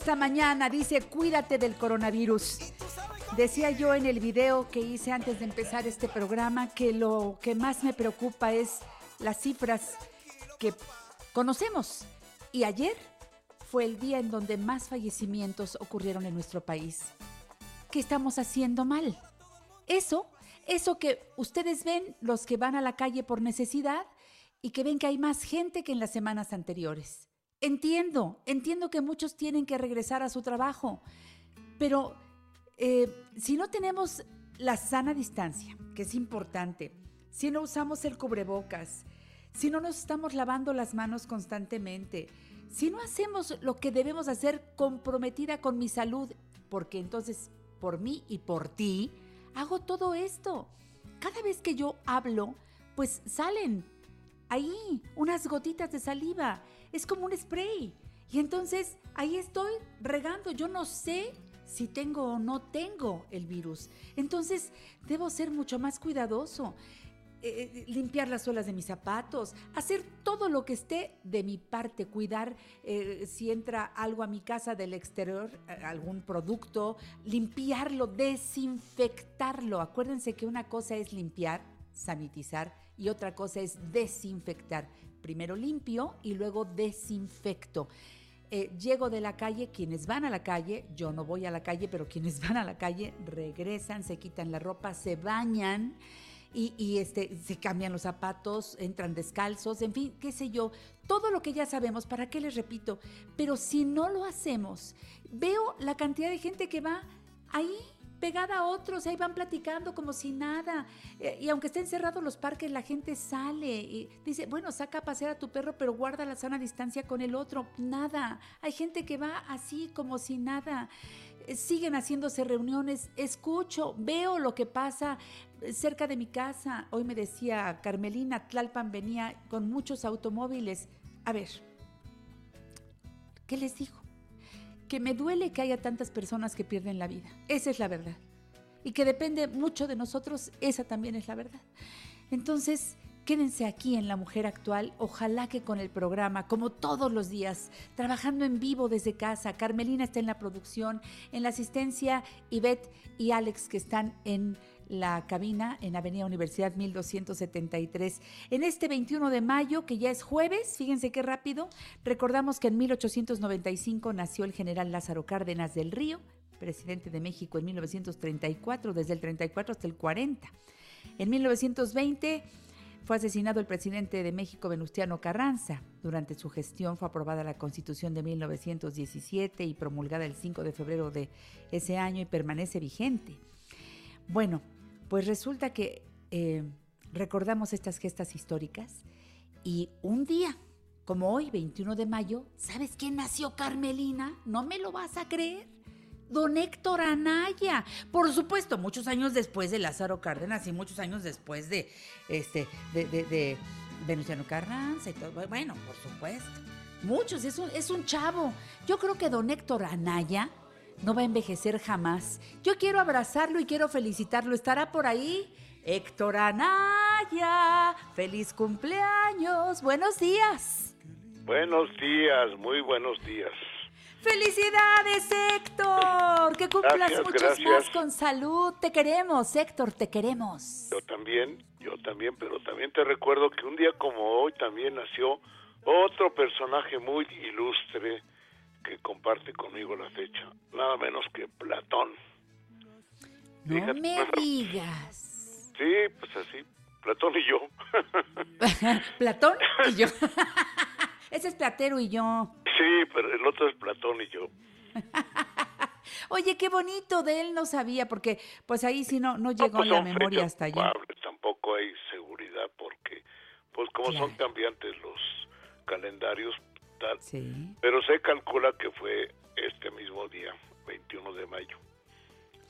Esta mañana, dice cuídate del coronavirus. Decía yo en el video que hice antes de empezar este programa que lo que más me preocupa es las cifras que conocemos. Y ayer fue el día en donde más fallecimientos ocurrieron en nuestro país. ¿Qué estamos haciendo mal? Eso, eso que ustedes ven, los que van a la calle por necesidad y que ven que hay más gente que en las semanas anteriores. Entiendo, entiendo que muchos tienen que regresar a su trabajo, pero eh, si no tenemos la sana distancia, que es importante, si no usamos el cubrebocas, si no nos estamos lavando las manos constantemente, si no hacemos lo que debemos hacer comprometida con mi salud, porque entonces por mí y por ti hago todo esto. Cada vez que yo hablo, pues salen ahí unas gotitas de saliva. Es como un spray. Y entonces ahí estoy regando. Yo no sé si tengo o no tengo el virus. Entonces debo ser mucho más cuidadoso. Eh, limpiar las suelas de mis zapatos, hacer todo lo que esté de mi parte, cuidar eh, si entra algo a mi casa del exterior, eh, algún producto, limpiarlo, desinfectarlo. Acuérdense que una cosa es limpiar, sanitizar y otra cosa es desinfectar. Primero limpio y luego desinfecto. Eh, llego de la calle, quienes van a la calle, yo no voy a la calle, pero quienes van a la calle regresan, se quitan la ropa, se bañan y, y, este, se cambian los zapatos, entran descalzos, en fin, qué sé yo, todo lo que ya sabemos, ¿para qué les repito? Pero si no lo hacemos, veo la cantidad de gente que va ahí pegada a otros, ahí van platicando como si nada. Eh, y aunque estén cerrados los parques, la gente sale y dice, bueno, saca a pasear a tu perro, pero guarda la sana distancia con el otro. Nada. Hay gente que va así como si nada. Eh, Siguen haciéndose reuniones, escucho, veo lo que pasa eh, cerca de mi casa. Hoy me decía Carmelina, Tlalpan venía con muchos automóviles. A ver, ¿qué les digo? Que me duele que haya tantas personas que pierden la vida. Esa es la verdad. Y que depende mucho de nosotros, esa también es la verdad. Entonces, quédense aquí en La Mujer Actual. Ojalá que con el programa, como todos los días, trabajando en vivo desde casa. Carmelina está en la producción, en la asistencia, Ivette y Alex que están en la cabina en Avenida Universidad 1273. En este 21 de mayo, que ya es jueves, fíjense qué rápido, recordamos que en 1895 nació el general Lázaro Cárdenas del Río, presidente de México en 1934, desde el 34 hasta el 40. En 1920 fue asesinado el presidente de México, Venustiano Carranza. Durante su gestión fue aprobada la Constitución de 1917 y promulgada el 5 de febrero de ese año y permanece vigente. Bueno, pues resulta que eh, recordamos estas gestas históricas y un día, como hoy, 21 de mayo, ¿sabes quién nació Carmelina? ¿No me lo vas a creer? Don Héctor Anaya. Por supuesto, muchos años después de Lázaro Cárdenas y muchos años después de este de, de, de Venustiano Carranza y todo. Bueno, por supuesto. Muchos, es un, es un chavo. Yo creo que don Héctor Anaya no va a envejecer jamás. Yo quiero abrazarlo y quiero felicitarlo. ¿Estará por ahí? Héctor Anaya, feliz cumpleaños. Buenos días. Buenos días, muy buenos días. ¡Felicidades, Héctor! Que cumplas Gracias, muchos gracias. más con salud. Te queremos, Héctor, te queremos. Yo también, yo también, pero también te recuerdo que un día como hoy también nació otro personaje muy ilustre que comparte conmigo la fecha, nada menos que Platón. No Fíjate, me digas. Sí, pues así, Platón y yo. Platón y yo. Ese es Platero y yo. Sí, pero el otro es Platón y yo. Oye, qué bonito de él no sabía, porque pues ahí sí no, no No, llegó pues la son memoria hasta allá. Tampoco hay seguridad porque, pues como son Claro. cambiantes los calendarios, tal. Sí. Pero se calcula que fue este mismo día, 21 de mayo.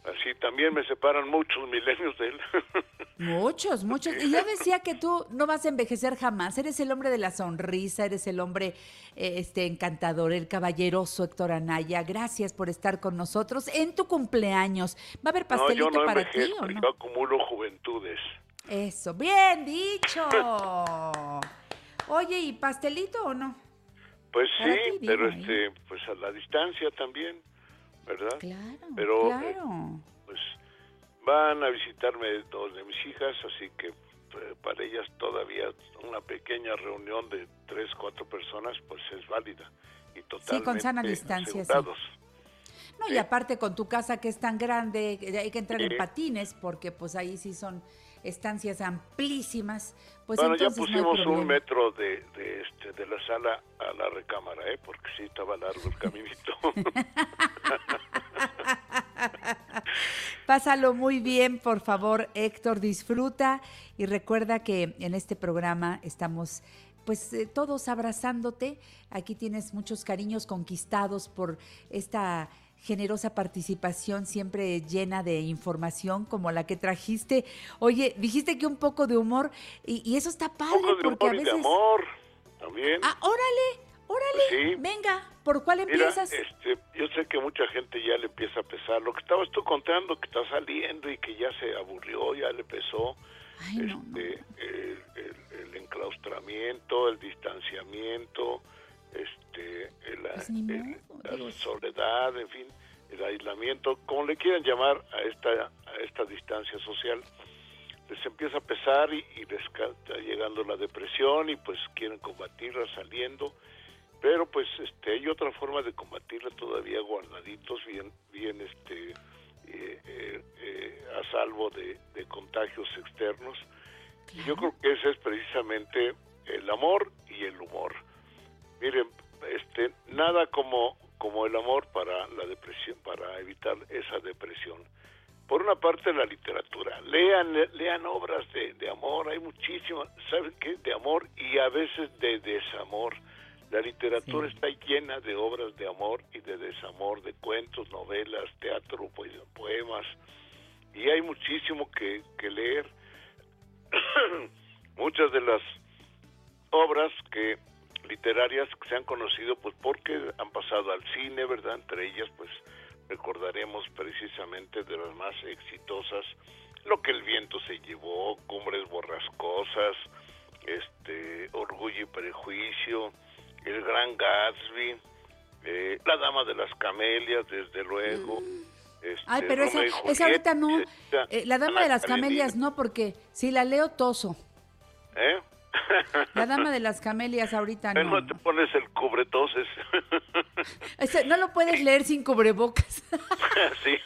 Así también me separan muchos milenios de él. Muchos, muchos. Y yo decía que tú no vas a envejecer jamás. Eres el hombre de la sonrisa, eres el hombre eh, este encantador, el caballeroso Héctor Anaya. Gracias por estar con nosotros en tu cumpleaños. ¿Va a haber no, pastelito yo no para ti o no? yo acumulo juventudes. Eso, bien dicho. Oye, ¿y pastelito o no? Pues Para sí, pero este, pues a la distancia también, ¿verdad? Claro, Pero, claro. Pues van a visitarme dos de mis hijas, así que eh, para ellas todavía una pequeña reunión de tres, cuatro personas, pues es válida y totalmente con sana distancia, sí. No, y aparte con tu casa que es tan grande, hay que entrar en Sí. patines, porque pues ahí sí son estancias amplísimas. Pues bueno, ya no pusimos un metro de, de, este, de la sala a la recámara, ¿eh? porque sí estaba largo el caminito. Pásalo muy bien, por favor, Héctor, disfruta y recuerda que en este programa estamos pues eh, todos abrazándote. Aquí tienes muchos cariños conquistados por esta generosa participación siempre llena de información como la que trajiste. Oye, dijiste que un poco de humor y, y eso está un padre poco de porque humor a y veces de amor también. Ah, órale, órale. Sí. Venga, ¿por cuál Mira, empiezas? este, yo sé que mucha gente ya le empieza a pesar. Lo que estabas tú contando, que está saliendo y que ya se aburrió, ya le pesó. Ay, no, no. este, El, el- el enclaustramiento, el distanciamiento, este, Pues ni el- la soledad, en fin, el aislamiento, como le quieran llamar a esta, a esta distancia social, les empieza a pesar y, y les está llegando la depresión y pues quieren combatirla saliendo, pero pues este hay otra forma de combatirla todavía guardaditos, bien, bien este eh, eh, eh, a salvo de, de contagios externos. Y yo creo que ese es precisamente el amor y el humor. Miren, este, nada como, como el amor para la depresión, para evitar esa depresión. Por una parte la literatura, lean, le- lean obras de, de amor, hay muchísimas, ¿saben qué? De amor y a veces de desamor. La literatura está llena de obras de amor y de desamor, de cuentos, novelas, teatro, pues, poemas, y hay muchísimo que, que leer. Muchas de las obras que literarias que se han conocido pues porque han pasado al cine, ¿verdad? Entre ellas pues recordaremos precisamente de las más exitosas Lo que el viento se llevó, Cumbres borrascosas, este Orgullo y prejuicio, El gran Gatsby, eh, La dama de las camelias, desde luego. este, Ay, pero esa, esa ahorita no. Eh, la dama Ana de las Karenina. camelias no, porque si la leo toso. ¿Eh? La dama de las camelias ahorita no. Bueno, te pones el cubretoses. Ese, no lo puedes leer sin cubrebocas. sí.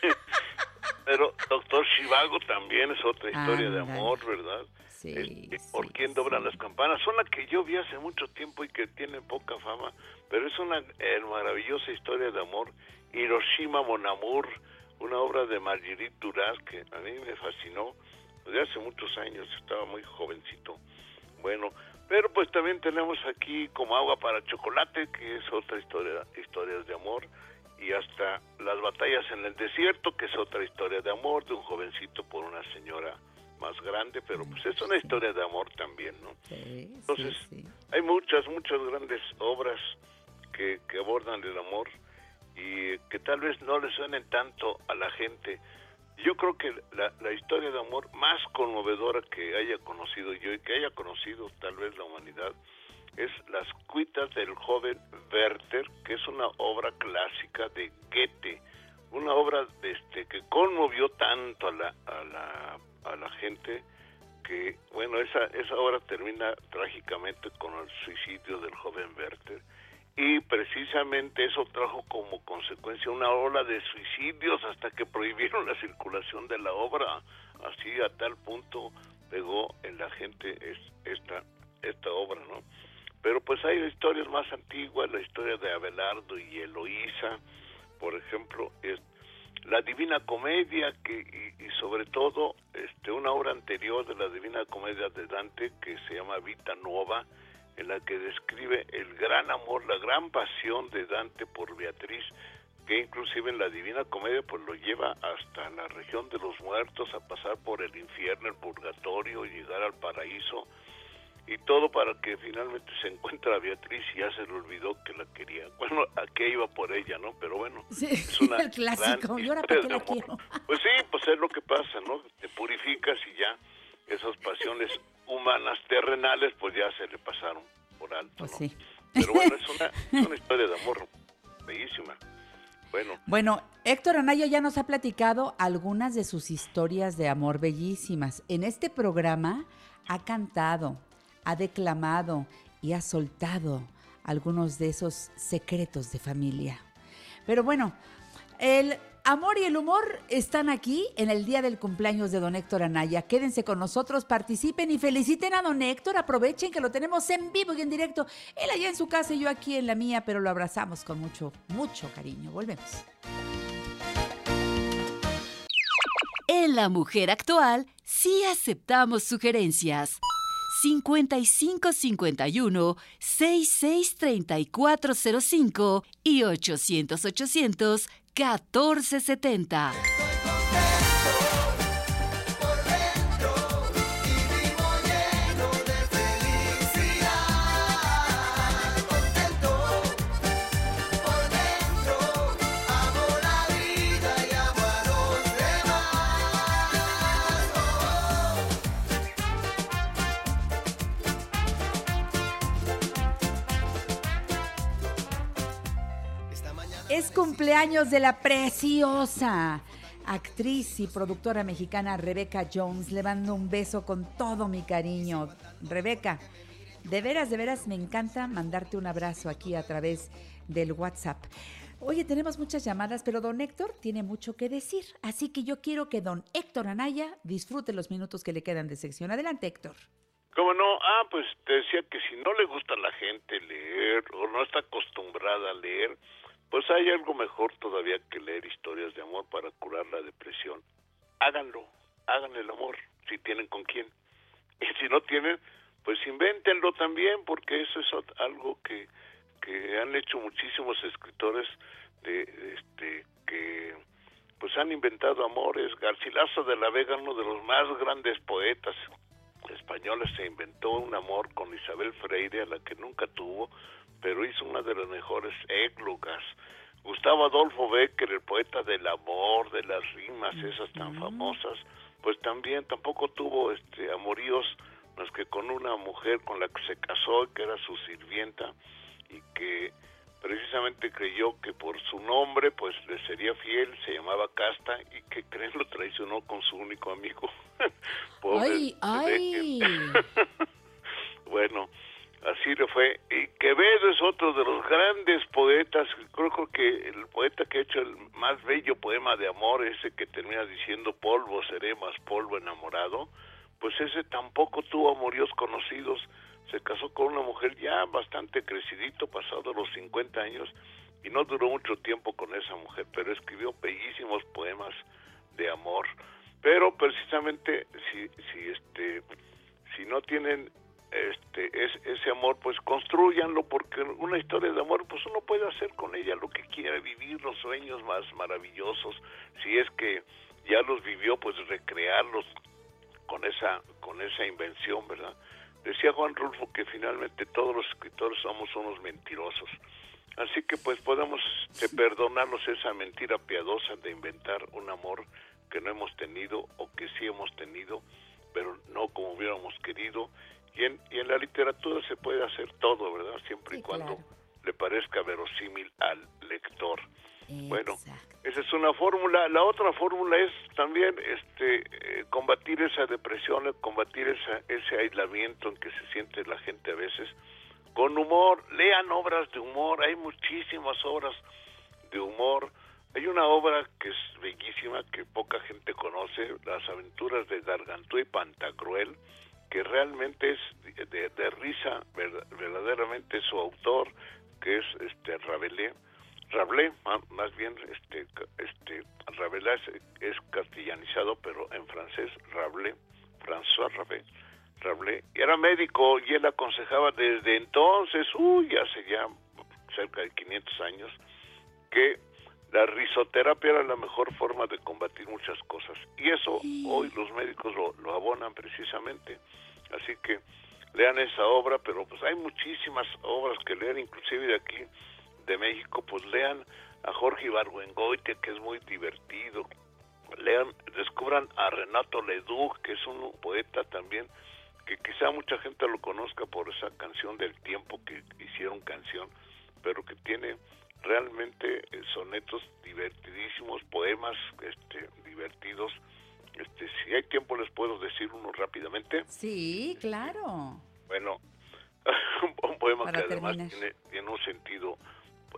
Pero Doctor Shivago también es otra historia de amor, ¿verdad? Sí, Este, sí, ¿Por quién sí. doblan las campanas? Son la que yo vi hace mucho tiempo y que tiene poca fama, pero es una eh, maravillosa historia de amor. Hiroshima Mon Amour, una obra de Marguerite Duras que a mí me fascinó. Ya hace muchos años, estaba muy jovencito. Bueno, pero pues también tenemos aquí como agua para chocolate, que es otra historia, historias de amor, y hasta las batallas en el desierto, que es otra historia de amor, de un jovencito por una señora más grande, pero pues es una historia de amor también, ¿no? Entonces, hay muchas, muchas grandes obras que, que abordan el amor y que tal vez no le suenen tanto a la gente. Yo creo que la, historia de amor más conmovedora que haya conocido yo y que haya conocido tal vez la humanidad es Las cuitas del joven Werther, que es una obra clásica de Goethe, una obra este, que conmovió tanto a la, a la, a la gente que, bueno, esa, esa obra termina trágicamente con el suicidio del joven Werther y precisamente eso trajo como consecuencia una ola de suicidios hasta que prohibieron la circulación de la obra. Así a tal punto pegó en la gente esta, esta obra, ¿no? Pero pues hay historias más antiguas, la historia de Abelardo y Eloísa, por ejemplo, es la Divina Comedia que y, sobre todo este una obra anterior de la Divina Comedia de Dante que se llama Vita Nuova en la que describe el gran amor, la gran pasión de Dante por Beatriz, que inclusive en la Divina Comedia pues lo lleva hasta la región de los muertos, a pasar por el infierno, el purgatorio, y llegar al paraíso, y todo para que finalmente se encuentre a Beatriz y ya se le olvidó que la quería. Bueno, a qué iba por ella, ¿no? Pero bueno, sí, es una el clásico, ¿y ahora para qué la quiero? Pues sí, pues es lo que pasa, ¿no? Te purificas y ya esas pasiones humanas terrenales pues ya se le pasaron por alto. Pues ¿no? sí. Pero bueno, es una, es una historia de amor bellísima. Bueno. Bueno, Héctor Anaya ya nos ha platicado algunas de sus historias de amor bellísimas. En este programa ha cantado, ha declamado y ha soltado algunos de esos secretos de familia. Pero bueno, el amor y el humor están aquí en el día del cumpleaños de don Héctor Anaya. Quédense con nosotros, participen y feliciten a don Héctor. Aprovechen que lo tenemos en vivo y en directo. Él allá en su casa y yo aquí en la mía, pero lo abrazamos con mucho, mucho cariño. Volvemos. En La Mujer Actual sí aceptamos sugerencias. 5551 663405 y 800 800 1470. Cumpleaños de la preciosa actriz y productora mexicana Rebeca Jones. Le mando un beso con todo mi cariño. Rebeca, de veras, de veras me encanta mandarte un abrazo aquí a través del WhatsApp. Oye, tenemos muchas llamadas, pero don Héctor tiene mucho que decir. Así que yo quiero que don Héctor Anaya disfrute los minutos que le quedan de sección. Adelante, Héctor. ¿Cómo no? Ah, pues te decía que si no le gusta a la gente leer o no está acostumbrada a leer, pues hay algo mejor todavía que leer historias de amor para curar la depresión. Háganlo, hagan el amor, si tienen con quién. Y si no tienen, pues invéntenlo también, porque eso es algo que, que han hecho muchísimos escritores de este que pues han inventado amores. Garcilaso de la Vega, uno de los más grandes poetas españoles, se inventó un amor con Isabel Freire, a la que nunca tuvo, pero hizo una de las mejores églogas. Gustavo Adolfo Becker, el poeta del amor, de las rimas esas tan famosas, pues también tampoco tuvo este amoríos más que con una mujer con la que se casó, que era su sirvienta, y que precisamente creyó que por su nombre pues le sería fiel, se llamaba Casta, y que creen lo traicionó con su único amigo. Pobre ¡Ay, ay! bueno, así le fue. Y Quevedo es otro de los grandes poetas, creo que el poeta que ha hecho el más bello poema de amor, ese que termina diciendo polvo seré más polvo enamorado, pues ese tampoco tuvo amoríos conocidos, se casó con una mujer ya bastante crecidito, pasado los 50 años, y no duró mucho tiempo con esa mujer, pero escribió bellísimos poemas de amor. pero precisamente si, si este si no tienen este es, ese amor pues construyanlo porque una historia de amor pues uno puede hacer con ella lo que quiera vivir los sueños más maravillosos si es que ya los vivió pues recrearlos con esa con esa invención verdad decía Juan Rulfo que finalmente todos los escritores somos unos mentirosos así que pues podemos este, perdonarnos esa mentira piadosa de inventar un amor que no hemos tenido o que sí hemos tenido pero no como hubiéramos querido y en, y en la literatura se puede hacer todo, ¿verdad? Siempre y cuando le parezca verosímil al lector. Bueno, esa es una fórmula. La otra fórmula es también este eh, combatir esa depresión, combatir esa, ese aislamiento en que se siente la gente a veces con humor. Lean obras de humor, hay muchísimas obras de humor. Hay una obra que es bellísima que poca gente conoce, Las aventuras de Gargantúa y Pantagruel que realmente es de, risa verdaderamente su autor que es este Rabelais. Rabelais más bien este este Rabelais es, castellanizado pero en francés Rabelais François Rabelais. Rabelais era médico y él aconsejaba desde entonces uy hace ya cerca de 500 años que la risoterapia era la mejor forma de combatir muchas cosas y eso hoy los médicos lo, lo abonan precisamente Así que lean esa obra, pero pues hay muchísimas obras que leer, inclusive de aquí, de México, pues lean a Jorge Ibargüengoite, que es muy divertido. Lean, descubran a Renato Leduc, que es un poeta también, que quizá mucha gente lo conozca por esa canción del tiempo que hicieron canción, pero que tiene realmente eh, sonetos divertidísimos, poemas este, divertidos este, si hay tiempo les puedo decir uno rápidamente. Sí, claro. Bueno, un poema que además tiene, un sentido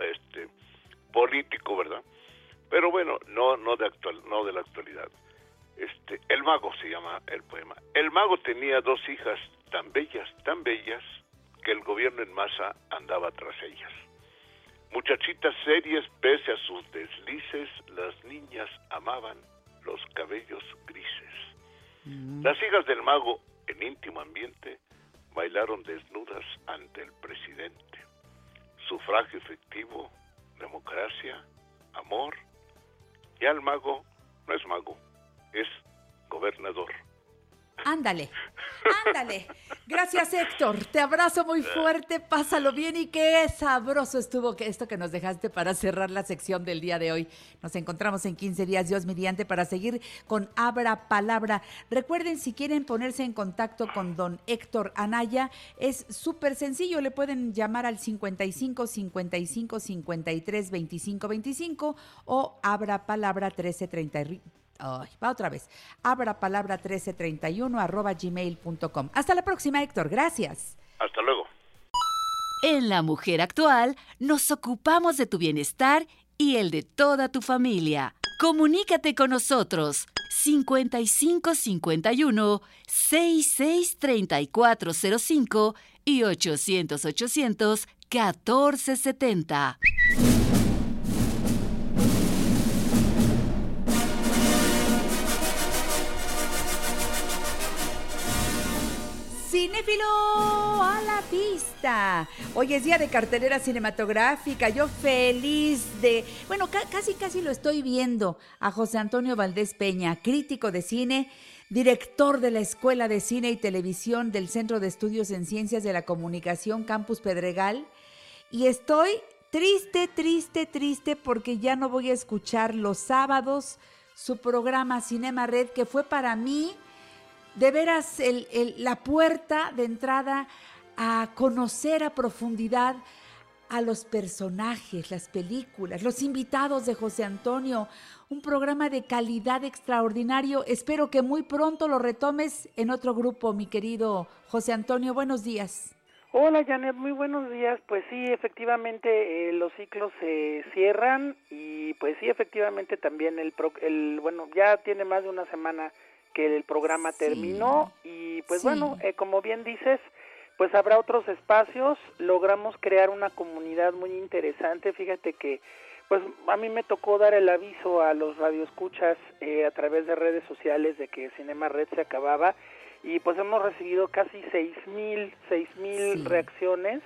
este, político, ¿verdad? Pero bueno, no no de actual, no de la actualidad. Este, el mago se llama el poema. El mago tenía dos hijas tan bellas, tan bellas que el gobierno en masa andaba tras ellas. Muchachitas serias, pese a sus deslices, las niñas amaban los cabellos grises. Mm. Las hijas del mago, en íntimo ambiente, bailaron desnudas ante el presidente. Sufragio efectivo, democracia, amor. Y al mago no es mago, es gobernador. Ándale, ándale. Gracias Héctor, te abrazo muy fuerte, pásalo bien y qué sabroso estuvo esto que nos dejaste para cerrar la sección del día de hoy. Nos encontramos en 15 días, Dios mediante, para seguir con Abra Palabra. Recuerden, si quieren ponerse en contacto con don Héctor Anaya, es súper sencillo, le pueden llamar al 55 55 53 25 25 o Abra Palabra 1330 va otra vez. Abra palabra 1331 arroba gmail.com. Hasta la próxima, Héctor. Gracias. Hasta luego. En La Mujer Actual nos ocupamos de tu bienestar y el de toda tu familia. Comunícate con nosotros 5551 663405 y 800 800 1470. Cinéfilo a la vista. Hoy es día de cartelera cinematográfica. Yo feliz de, bueno, casi casi lo estoy viendo a José Antonio Valdés Peña, crítico de cine, director de la Escuela de Cine y Televisión del Centro de Estudios en Ciencias de la Comunicación Campus Pedregal. Y estoy triste, triste, triste porque ya no voy a escuchar los sábados su programa Cinema Red, que fue para mí de veras la puerta de entrada a conocer a profundidad a los personajes, las películas, los invitados de José Antonio, un programa de calidad extraordinario. Espero que muy pronto lo retomes en otro grupo, mi querido José Antonio. Buenos días. Hola Janet, muy buenos días. Pues sí, efectivamente eh, los ciclos se cierran y pues sí, efectivamente también el, el, bueno, ya tiene más de una semana que el programa terminó y pues bueno, eh, como bien dices, pues habrá otros espacios, logramos crear una comunidad muy interesante, fíjate que Pues a mí me tocó dar el aviso a los radioescuchas eh, a través de redes sociales de que Cinema Red se acababa y pues hemos recibido casi seis mil, seis mil reacciones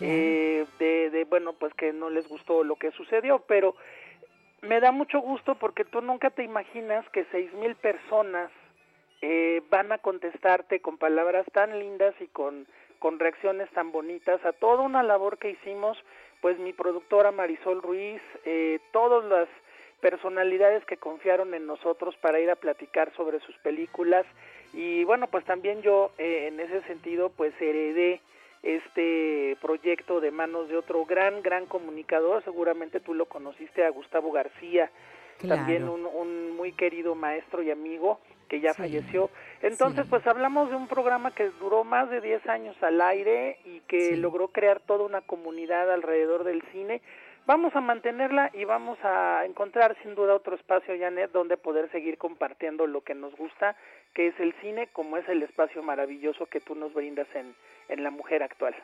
eh, de, de, bueno, pues que no les gustó lo que sucedió, pero me da mucho gusto porque tú nunca te imaginas que seis mil personas eh, van a contestarte con palabras tan lindas y con, con reacciones tan bonitas a toda una labor que hicimos, pues mi productora Marisol Ruiz, eh, todas las personalidades que confiaron en nosotros para ir a platicar sobre sus películas. Y bueno, pues también yo eh, en ese sentido pues heredé este proyecto de manos de otro gran, gran comunicador, seguramente tú lo conociste, a Gustavo García, también un, un muy querido maestro y amigo que ya Sí, falleció. Entonces, sí. pues hablamos de un programa que duró más de 10 años al aire y que Sí. logró crear toda una comunidad alrededor del cine. Vamos a mantenerla y vamos a encontrar sin duda otro espacio, Janet, donde poder seguir compartiendo lo que nos gusta, que es el cine, como es el espacio maravilloso que tú nos brindas en, en La Mujer Actual.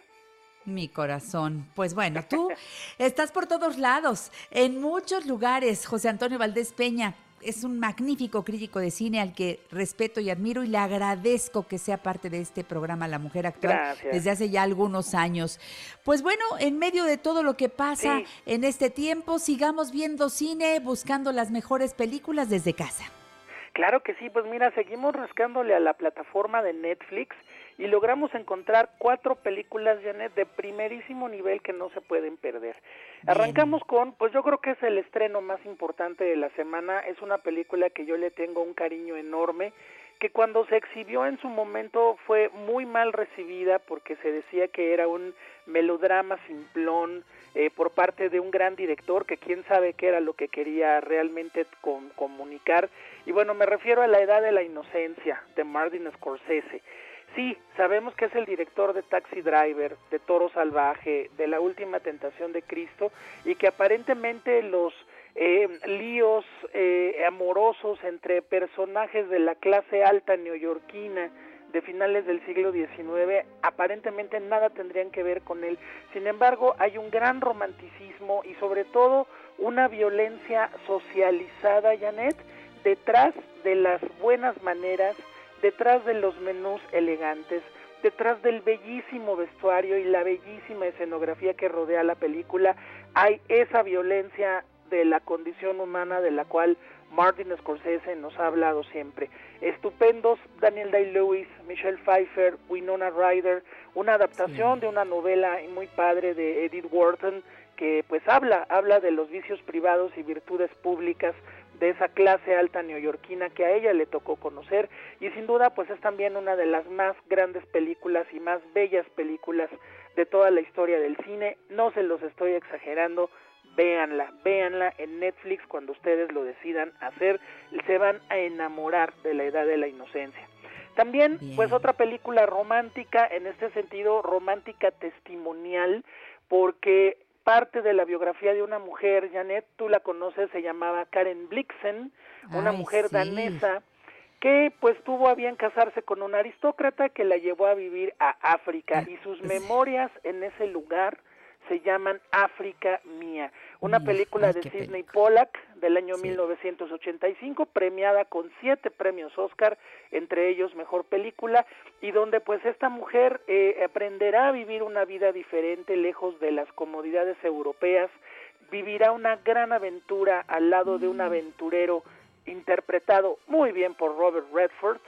Mi corazón. Pues bueno, tú estás por todos lados, en muchos lugares. José Antonio Valdés Peña es un magnífico crítico de cine al que respeto y admiro y le agradezco que sea parte de este programa La Mujer Actual Gracias. desde hace ya algunos años. Pues bueno, en medio de todo lo que pasa Sí. en este tiempo, sigamos viendo cine, buscando las mejores películas desde casa. Claro que sí, pues mira, seguimos rascándole a la plataforma de Netflix y logramos encontrar cuatro películas, Janet, de primerísimo nivel que no se pueden perder. Arrancamos con, pues yo creo que es el estreno más importante de la semana, es una película que yo le tengo un cariño enorme, que cuando se exhibió en su momento fue muy mal recibida porque se decía que era un melodrama simplón eh, por parte de un gran director que quién sabe qué era lo que quería realmente com- comunicar. Y bueno, me refiero a La Edad de la Inocencia de Martin Scorsese. Sí, sabemos que es el director de Taxi Driver, de Toro Salvaje, de La Última Tentación de Cristo y que aparentemente los eh, líos eh, amorosos entre personajes de la clase alta neoyorquina de finales del siglo XIX aparentemente nada tendrían que ver con él. Sin embargo, hay un gran romanticismo y sobre todo una violencia socializada, Janet, detrás de las buenas maneras, detrás de los menús elegantes, detrás del bellísimo vestuario y la bellísima escenografía que rodea la película, hay esa violencia de la condición humana de la cual Martin Scorsese nos ha hablado siempre. Estupendos Daniel Day-Lewis, Michelle Pfeiffer, Winona Ryder, una adaptación de una novela muy padre de Edith Wharton que pues habla, habla de los vicios privados y virtudes públicas de esa clase alta neoyorquina que a ella le tocó conocer. Y sin duda pues es también una de las más grandes películas y más bellas películas de toda la historia del cine, no se los estoy exagerando, véanla, véanla en Netflix cuando ustedes lo decidan hacer, se van a enamorar de la edad de la inocencia. También, Bien. pues otra película romántica, en este sentido romántica testimonial, porque parte de la biografía de una mujer, Janet, tú la conoces, se llamaba Karen Blixen, una Ay, mujer sí. danesa que pues tuvo a bien casarse con un aristócrata que la llevó a vivir a África y sus memorias en ese lugar se llaman África Mía, una película de Sidney. Pollack del año Sí. 1985, premiada con siete premios Oscar, entre ellos Mejor Película, y donde pues esta mujer eh, aprenderá a vivir una vida diferente lejos de las comodidades europeas, vivirá una gran aventura al lado de un aventurero interpretado muy bien por Robert Redford,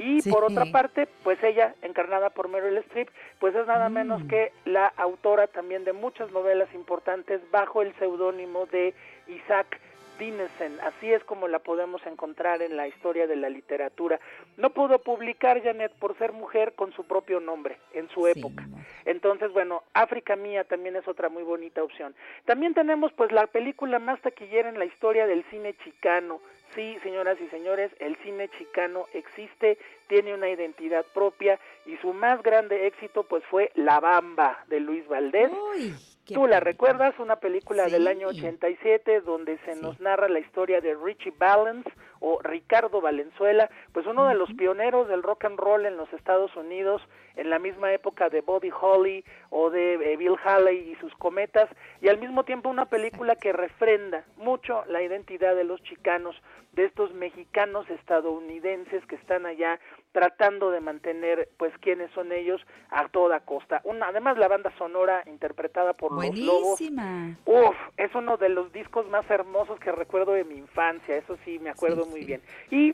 y Sí. por otra parte, pues ella, encarnada por Meryl Streep, pues es nada menos Mm. que la autora también de muchas novelas importantes bajo el seudónimo de Isaac Dinesen. Así es como la podemos encontrar en la historia de la literatura. No pudo publicar Janet por ser mujer con su propio nombre en su Sí, época. Entonces, bueno, África Mía también es otra muy bonita opción. También tenemos pues la película más taquillera en la historia del cine chicano. Sí, señoras y señores, el cine chicano existe, tiene una identidad propia y su más grande éxito pues fue La Bamba de Luis Valdés. Uy, ¿Tú la recuerdas? Una película del año 87 donde se Sí. nos narra la historia de Richie Valens o Ricardo Valenzuela, pues uno de los pioneros del rock and roll en los Estados Unidos en la misma época de Buddy Holly o de eh, Bill Haley y sus cometas y al mismo tiempo una película que refrenda mucho la identidad de los chicanos, de estos mexicanos estadounidenses que están allá tratando de mantener pues quiénes son ellos a toda costa. Una, además la banda sonora interpretada por los Lobos Buenísima. Uf, es uno de los discos más hermosos que recuerdo de mi infancia, eso sí, me acuerdo Sí, muy sí. bien. Y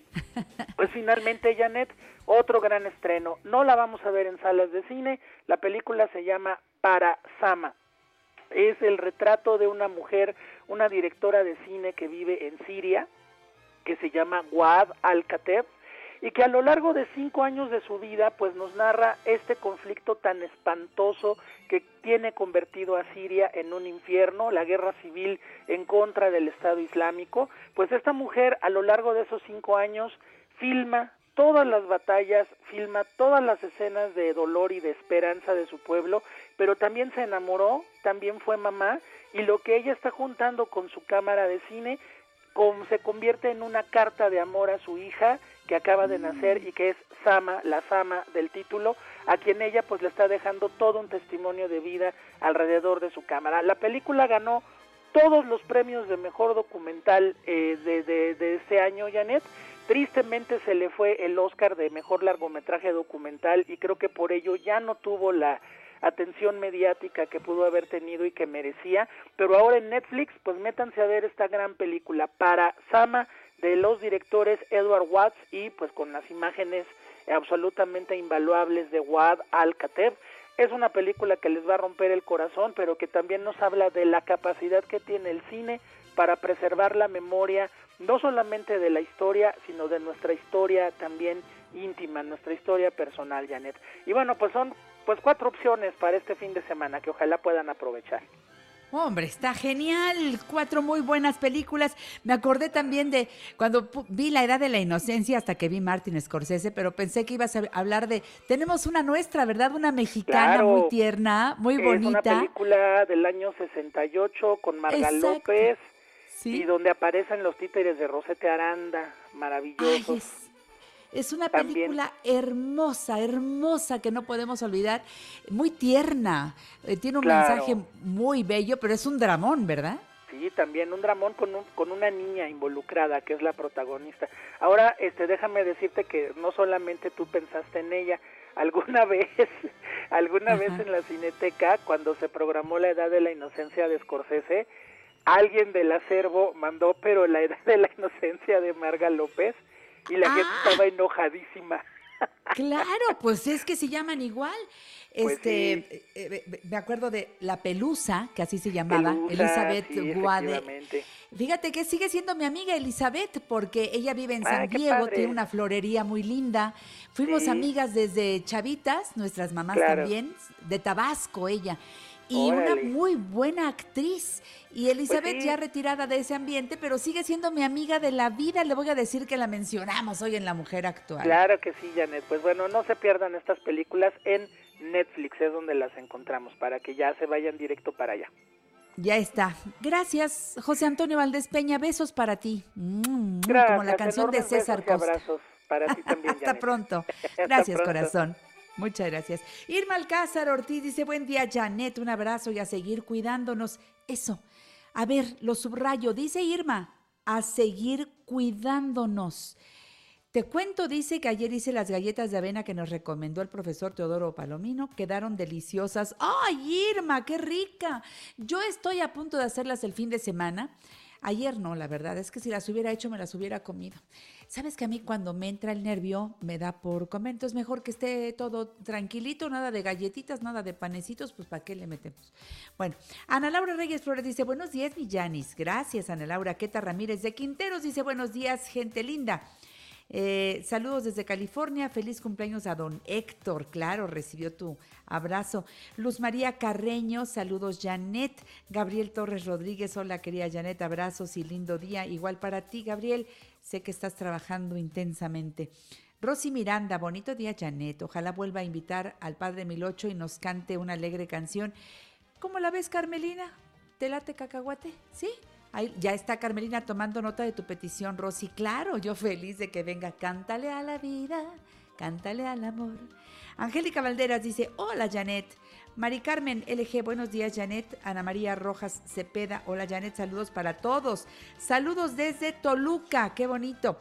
pues finalmente, Janet, otro gran estreno. No la vamos a ver en salas de cine, la película se llama Para Sama. Es el retrato de una mujer, una directora de cine que vive en Siria, que se llama Waad Al-Kateb, y que a lo largo de cinco años de su vida pues nos narra este conflicto tan espantoso que tiene convertido a Siria en un infierno, la guerra civil en contra del Estado Islámico, pues esta mujer a lo largo de esos cinco años filma todas las batallas, filma todas las escenas de dolor y de esperanza de su pueblo, pero también se enamoró, también fue mamá, y lo que ella está juntando con su cámara de cine con- se convierte en una carta de amor a su hija que acaba de nacer y que es Sama, la Sama del título, a quien ella pues le está dejando todo un testimonio de vida alrededor de su cámara. La película ganó todos los premios de mejor documental eh, de, de, de este año, Janet. Tristemente se le fue el Oscar de mejor largometraje documental y creo que por ello ya no tuvo la atención mediática que pudo haber tenido y que merecía, pero ahora en Netflix pues métanse a ver esta gran película para Sama de los directores Edward Watts y pues con las imágenes absolutamente invaluables de Wad Al-Kateb. Es una película que les va a romper el corazón, pero que también nos habla de la capacidad que tiene el cine para preservar la memoria no solamente de la historia, sino de nuestra historia también íntima, nuestra historia personal, Janet. Y bueno, pues son pues cuatro opciones para este fin de semana que ojalá puedan aprovechar. Hombre, está genial. Cuatro muy buenas películas. Me acordé también de cuando vi La Edad de la Inocencia hasta que vi Martin Scorsese, pero pensé que ibas a hablar de. Tenemos una nuestra, ¿verdad? Una mexicana Claro. muy tierna, muy Es una bonita. película del año 68 con Marga Exacto. López Sí. y donde aparecen los títeres de Rosete Aranda, Ay, maravillosos. es, es una También. película hermosa, hermosa que no podemos olvidar. Muy tierna. eh, tiene un Claro. mensaje muy bello, pero es un dramón, ¿verdad? Sí, también un dramón con, un- con una niña involucrada que es la protagonista. Ahora, este, déjame decirte que no solamente tú pensaste en ella. Alguna vez, alguna vez en la Cineteca, cuando se programó la Edad de la Inocencia de Scorsese, alguien del acervo mandó, pero la Edad de la Inocencia de Marga López y la gente Ah. estaba enojadísima. Claro, pues es que se llaman igual. Pues Este, sí. eh, eh, me acuerdo de La Pelusa, que así se llamaba, Pelusa, Elizabeth sí, Guade. Fíjate que sigue siendo mi amiga Elizabeth, porque ella vive en Ay, San Diego, padre. tiene una florería muy linda. Fuimos Sí. amigas desde chavitas, nuestras mamás Claro. también, de Tabasco ella. Y una muy buena actriz. Y Elizabeth Pues sí. ya retirada de ese ambiente, pero sigue siendo mi amiga de la vida. Le voy a decir que la mencionamos hoy en La Mujer Actual. Claro que sí, Janet. Pues bueno, no se pierdan estas películas en Netflix, es donde las encontramos, para que ya se vayan directo para allá. Ya está. Gracias, José Antonio Valdés Peña. Besos para ti. Gracias. como la canción de César Costa. abrazos para ti también, Hasta Janet. pronto. Hasta Gracias, pronto. corazón. Muchas gracias. Irma Alcázar Ortiz dice, buen día, Janet, un abrazo y a seguir cuidándonos. Eso. A ver, lo subrayo. Dice Irma, a seguir cuidándonos. Te cuento, dice que ayer hice las galletas de avena que nos recomendó el profesor Teodoro Palomino. Quedaron deliciosas. ¡Ay, Irma, qué rica! Yo estoy a punto de hacerlas el fin de semana. Ayer no, la verdad, es que si las hubiera hecho me las hubiera comido. Sabes que a mí cuando me entra el nervio me da por comer, entonces mejor que esté todo tranquilito, nada de galletitas, nada de panecitos, pues ¿para qué le metemos? Bueno, Ana Laura Reyes Flores dice, buenos días, mi Yanis. Gracias, Ana Laura. Queta Ramírez de Quinteros dice, buenos días, gente linda. Eh, saludos desde California, feliz cumpleaños a don Héctor, claro, recibió tu abrazo. Luz María Carreño, saludos Janet. Gabriel Torres Rodríguez, hola querida Janet, abrazos y lindo día. Igual para ti, Gabriel, sé que estás trabajando intensamente. Rosy Miranda, bonito día Janet, ojalá vuelva a invitar al padre Milocho y nos cante una alegre canción. ¿Cómo la ves, Carmelina? ¿Te late cacahuate? ¿Sí? Ya está Carmelina tomando nota de tu petición, Rosy. Claro, yo feliz de que venga. Cántale a la vida, cántale al amor. Angélica Valderas dice, hola Janet. Mari Carmen LG, buenos días Janet. Ana María Rojas Cepeda, hola Janet, saludos para todos. Saludos desde Toluca, qué bonito.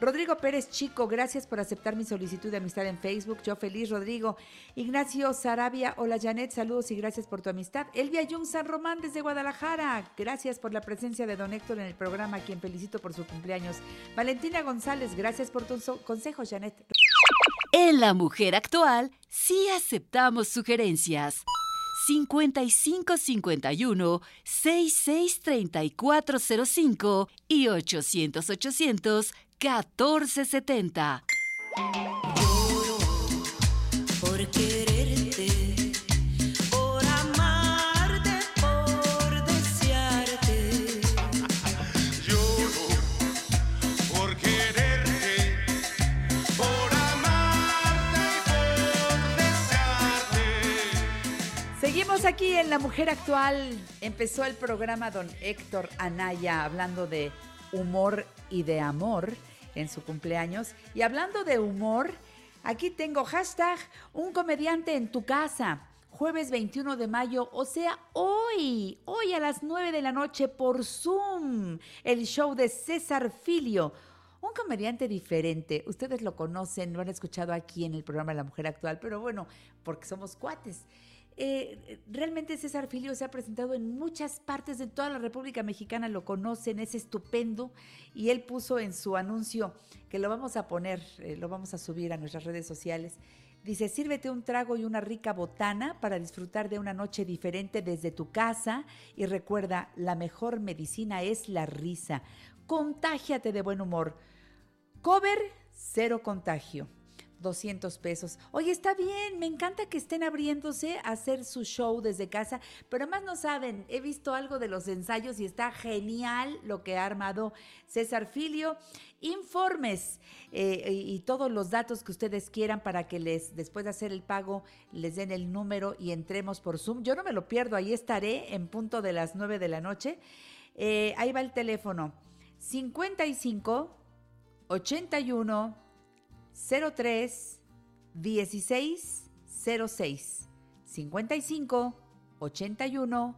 Rodrigo Pérez Chico, gracias por aceptar mi solicitud de amistad en Facebook. Yo feliz, Rodrigo. Ignacio Sarabia, hola Janet, saludos y gracias por tu amistad. Elvia Jung San Román desde Guadalajara, gracias por la presencia de don Héctor en el programa, quien felicito por su cumpleaños. Valentina González, gracias por tus consejos, Janet. En La Mujer Actual sí aceptamos sugerencias. 5551 663405 y 800 800 1470. por quererte, por amarte, por desearte. Lloro por quererte, por amarte y por desearte. Seguimos aquí en La Mujer Actual. Empezó el programa don Héctor Anaya hablando de humor y de amor en su cumpleaños. Y hablando de humor, aquí tengo hashtag un comediante en tu casa. Jueves 21 de mayo, o sea, hoy, hoy a las 9 de la noche por Zoom, el show de César Filio. Un comediante diferente, ustedes lo conocen, lo han escuchado aquí en el programa La Mujer Actual, pero bueno, porque somos cuates. Eh, realmente César Filio se ha presentado en muchas partes de toda la República Mexicana, lo conocen, es estupendo y él puso en su anuncio que lo vamos a poner, eh, lo vamos a subir a nuestras redes sociales. Dice, sírvete un trago y una rica botana para disfrutar de una noche diferente desde tu casa y recuerda, la mejor medicina es la risa. Contágiate de buen humor. Cover, cero contagio. 200 pesos. Oye, está bien, me encanta que estén abriéndose a hacer su show desde casa, pero además no saben, he visto algo de los ensayos y está genial lo que ha armado César Filio. Informes eh, y, todos los datos que ustedes quieran para que les, después de hacer el pago, les den el número y entremos por Zoom. Yo no me lo pierdo, ahí estaré en punto de las 9 de la noche. Eh, ahí va el teléfono. 55 81 03 16 06 55 81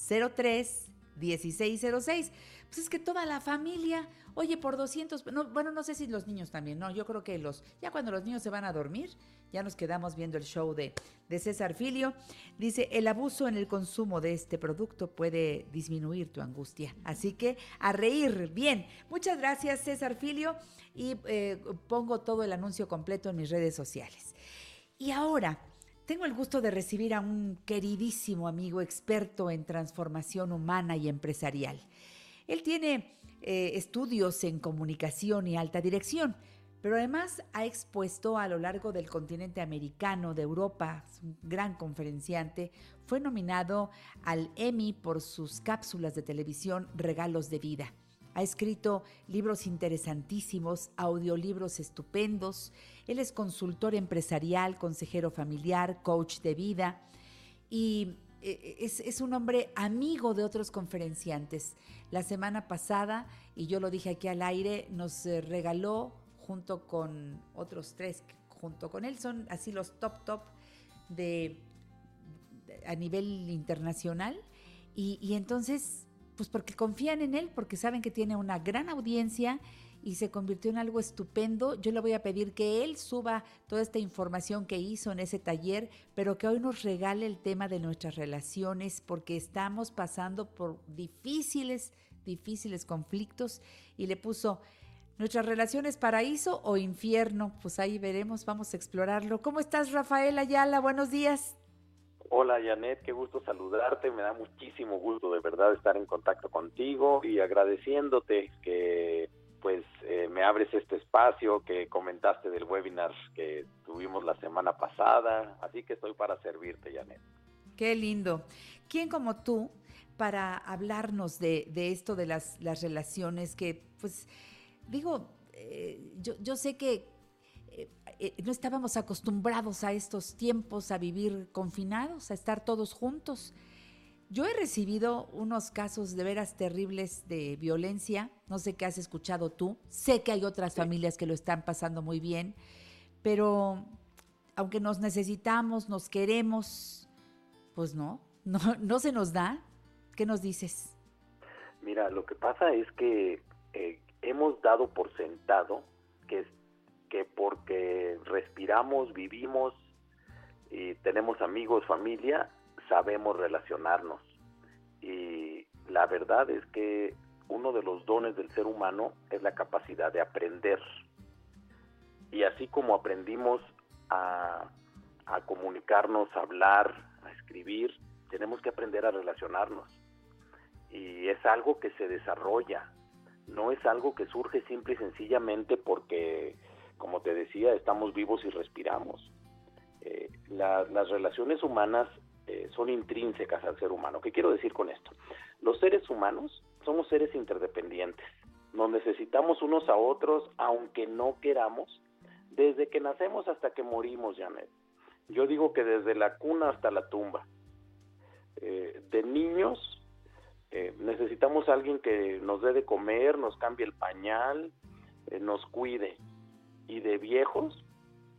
03 16 06. Pues es que toda la familia, oye, por 200, no, bueno, no sé si los niños también, no, yo creo que los, ya cuando los niños se van a dormir, ya nos quedamos viendo el show de, de César Filio. Dice, el abuso en el consumo de este producto puede disminuir tu angustia. Así que a reír, bien. Muchas gracias César Filio y eh, pongo todo el anuncio completo en mis redes sociales. Y ahora, tengo el gusto de recibir a un queridísimo amigo experto en transformación humana y empresarial. Él tiene eh, estudios en comunicación y alta dirección, pero además ha expuesto a lo largo del continente americano, de Europa, es un gran conferenciante, fue nominado al Emmy por sus cápsulas de televisión Regalos de Vida. Ha escrito libros interesantísimos, audiolibros estupendos. Él es consultor empresarial, consejero familiar, coach de vida y es, es, un hombre amigo de otros conferenciantes. La semana pasada, y yo lo dije aquí al aire, nos eh, regaló junto con otros tres, junto con él son así los top top de a nivel internacional. Y, y entonces pues porque confían en él, porque saben que tiene una gran audiencia y se convirtió en algo estupendo. Yo le voy a pedir que él suba toda esta información que hizo en ese taller, pero que hoy nos regale el tema de nuestras relaciones, porque estamos pasando por difíciles, difíciles conflictos y le puso nuestras relaciones paraíso o infierno. Pues ahí veremos, vamos a explorarlo. ¿Cómo estás, Rafael Ayala? Buenos días. Hola Janet, qué gusto saludarte, me da muchísimo gusto de verdad estar en contacto contigo y agradeciéndote que pues eh, me abres este espacio que comentaste del webinar que tuvimos la semana pasada, así que estoy para servirte Janet. Qué lindo. ¿Quién como tú para hablarnos de, de esto de las, las, relaciones que pues digo, eh, yo, yo sé que eh, no estábamos acostumbrados a estos tiempos, a vivir confinados, a estar todos juntos. Yo he recibido unos casos de veras terribles de violencia, no sé qué has escuchado tú, sé que hay otras familias que lo están pasando muy bien, pero aunque nos necesitamos, nos queremos, pues no, no, no se nos da. ¿Qué nos dices? Mira, lo que pasa es que eh, hemos dado por sentado que, que porque respiramos, vivimos y tenemos amigos, familia, sabemos relacionarnos. Y la verdad es que uno de los dones del ser humano es la capacidad de aprender. Y así como aprendimos a, comunicarnos, a hablar, a escribir, tenemos que aprender a relacionarnos. Y es algo que se desarrolla, no es algo que surge simple y sencillamente porque, como te decía, estamos vivos y respiramos. Eh, la- las relaciones humanas eh, son intrínsecas al ser humano. ¿Qué quiero decir con esto? Los seres humanos somos seres interdependientes. Nos necesitamos unos a otros, aunque no queramos, desde que nacemos hasta que morimos, Janet. Yo digo que desde la cuna hasta la tumba. Eh, de niños eh, necesitamos a alguien que nos dé de comer, nos cambie el pañal, nos cuide. Y de viejos,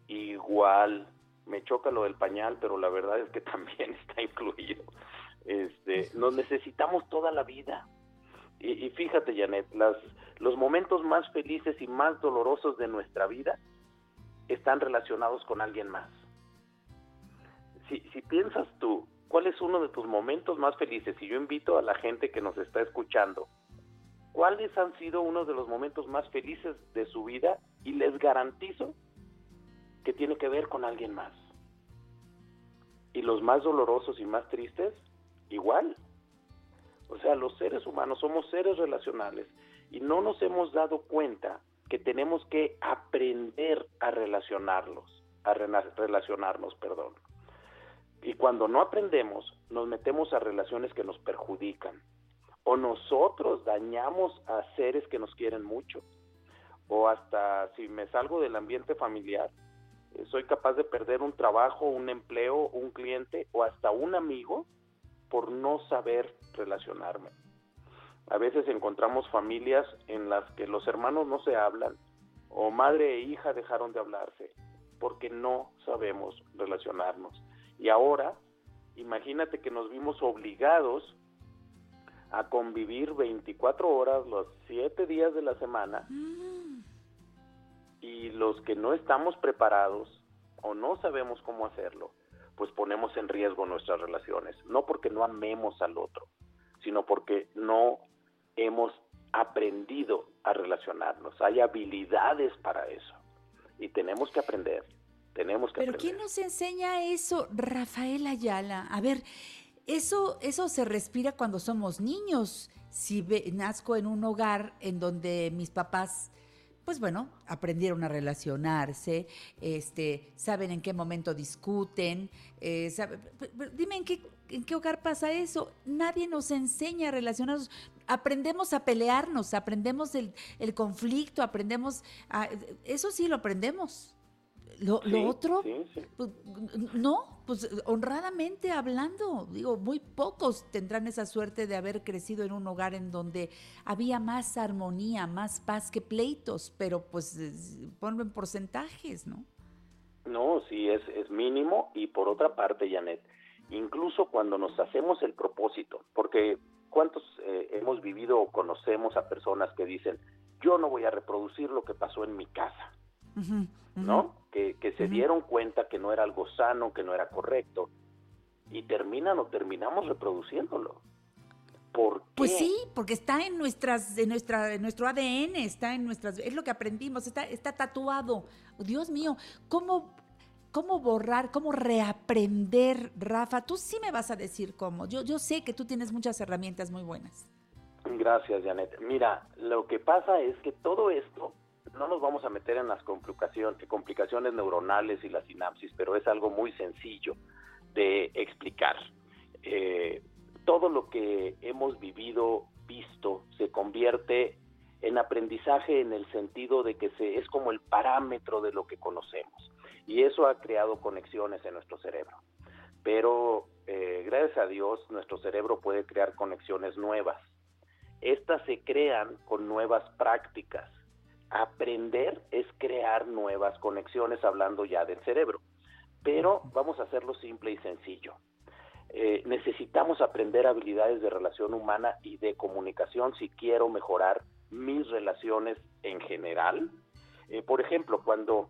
igual. Me choca lo del pañal, pero la verdad es que también está incluido. Este, nos necesitamos toda la vida. Y, y fíjate, Janet, las, los momentos más felices y más dolorosos de nuestra vida están relacionados con alguien más. Si, si piensas tú, ¿cuál es uno de tus momentos más felices? Y yo invito a la gente que nos está escuchando, ¿cuáles han sido uno de los momentos más felices de su vida? Y les garantizo que tiene que ver con alguien más. Y los más dolorosos y más tristes, igual. O sea, los seres humanos somos seres relacionales y no nos hemos dado cuenta que tenemos que aprender a relacionarlos, a relacionarnos, perdón. Y cuando no aprendemos, nos metemos a relaciones que nos perjudican. O nosotros dañamos a seres que nos quieren mucho. O hasta si me salgo del ambiente familiar, soy capaz de perder un trabajo, un empleo, un cliente o hasta un amigo por no saber relacionarme. A veces encontramos familias en las que los hermanos no se hablan o madre e hija dejaron de hablarse porque no sabemos relacionarnos. Y ahora, imagínate que nos vimos obligados a convivir 24 horas los 7 días de la semana y los que no estamos preparados o no sabemos cómo hacerlo, pues ponemos en riesgo nuestras relaciones, no porque no amemos al otro, sino porque no hemos aprendido a relacionarnos. Hay habilidades para eso y tenemos que aprender, tenemos que Pero aprender. ¿quién nos enseña eso, Rafael Ayala? A ver, eso, eso se respira cuando somos niños. Si ve- nazco en un hogar en donde mis papás, pues bueno, aprendieron a relacionarse, este, saben en qué momento discuten, eh, sabe- dime en qué, en qué hogar pasa eso. Nadie nos enseña a relacionarnos. Aprendemos a pelearnos, aprendemos el, el conflicto, aprendemos a, eso sí lo aprendemos. Lo, otro, sí, sí. pues, no, pues honradamente hablando, digo, muy pocos tendrán esa suerte de haber crecido en un hogar en donde había más armonía, más paz que pleitos, pero pues es- ponlo en porcentajes, ¿no? No, sí, es, es mínimo. Y por otra parte, Janet, incluso cuando nos hacemos el propósito, porque ¿cuántos eh, hemos vivido o conocemos a personas que dicen, yo no voy a reproducir lo que pasó en mi casa. ¿no? Que, que se dieron cuenta que no era algo sano, que no era correcto, y terminan o terminamos reproduciéndolo. ¿Por qué? Pues sí, porque está en nuestras, en nuestra, en nuestro ADN, está en nuestras, es lo que aprendimos, está, está tatuado. Dios mío, ¿cómo, cómo borrar, cómo reaprender, Rafa? Tú sí me vas a decir cómo. Yo, yo sé que tú tienes muchas herramientas muy buenas. Gracias, Janet. Mira, lo que pasa es que todo esto, no nos vamos a meter en las complicaciones, neuronales y la sinapsis, pero es algo muy sencillo de explicar. Eh, todo lo que hemos vivido, visto, se convierte en aprendizaje en el sentido de que es como el parámetro de lo que conocemos. Y eso ha creado conexiones en nuestro cerebro. Pero eh, gracias a Dios nuestro cerebro puede crear conexiones nuevas. Estas se crean con nuevas prácticas. Aprender es crear nuevas conexiones hablando ya del cerebro. Pero vamos a hacerlo simple y sencillo. Eh, necesitamos aprender habilidades de relación humana y de comunicación si quiero mejorar mis relaciones en general. Eh, por ejemplo, cuando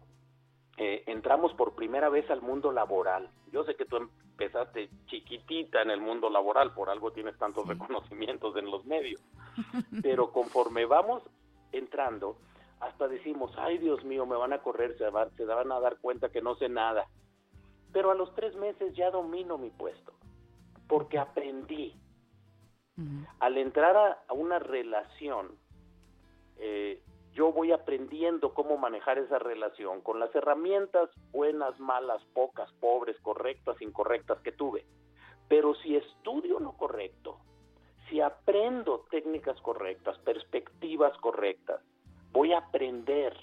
eh, entramos por primera vez al mundo laboral, yo sé que tú empezaste chiquitita en el mundo laboral, por algo tienes tantos reconocimientos en los medios, pero conforme vamos entrando, hasta decimos, ay Dios mío, me van a correr, se, va- se van a dar cuenta que no sé nada. Pero a los tres meses ya domino mi puesto, porque aprendí. Al entrar a, a una relación, eh, yo voy aprendiendo cómo manejar esa relación con las herramientas buenas, malas, pocas, pobres, correctas, incorrectas que tuve. Pero si estudio lo correcto, si aprendo técnicas correctas, perspectivas correctas, voy a aprender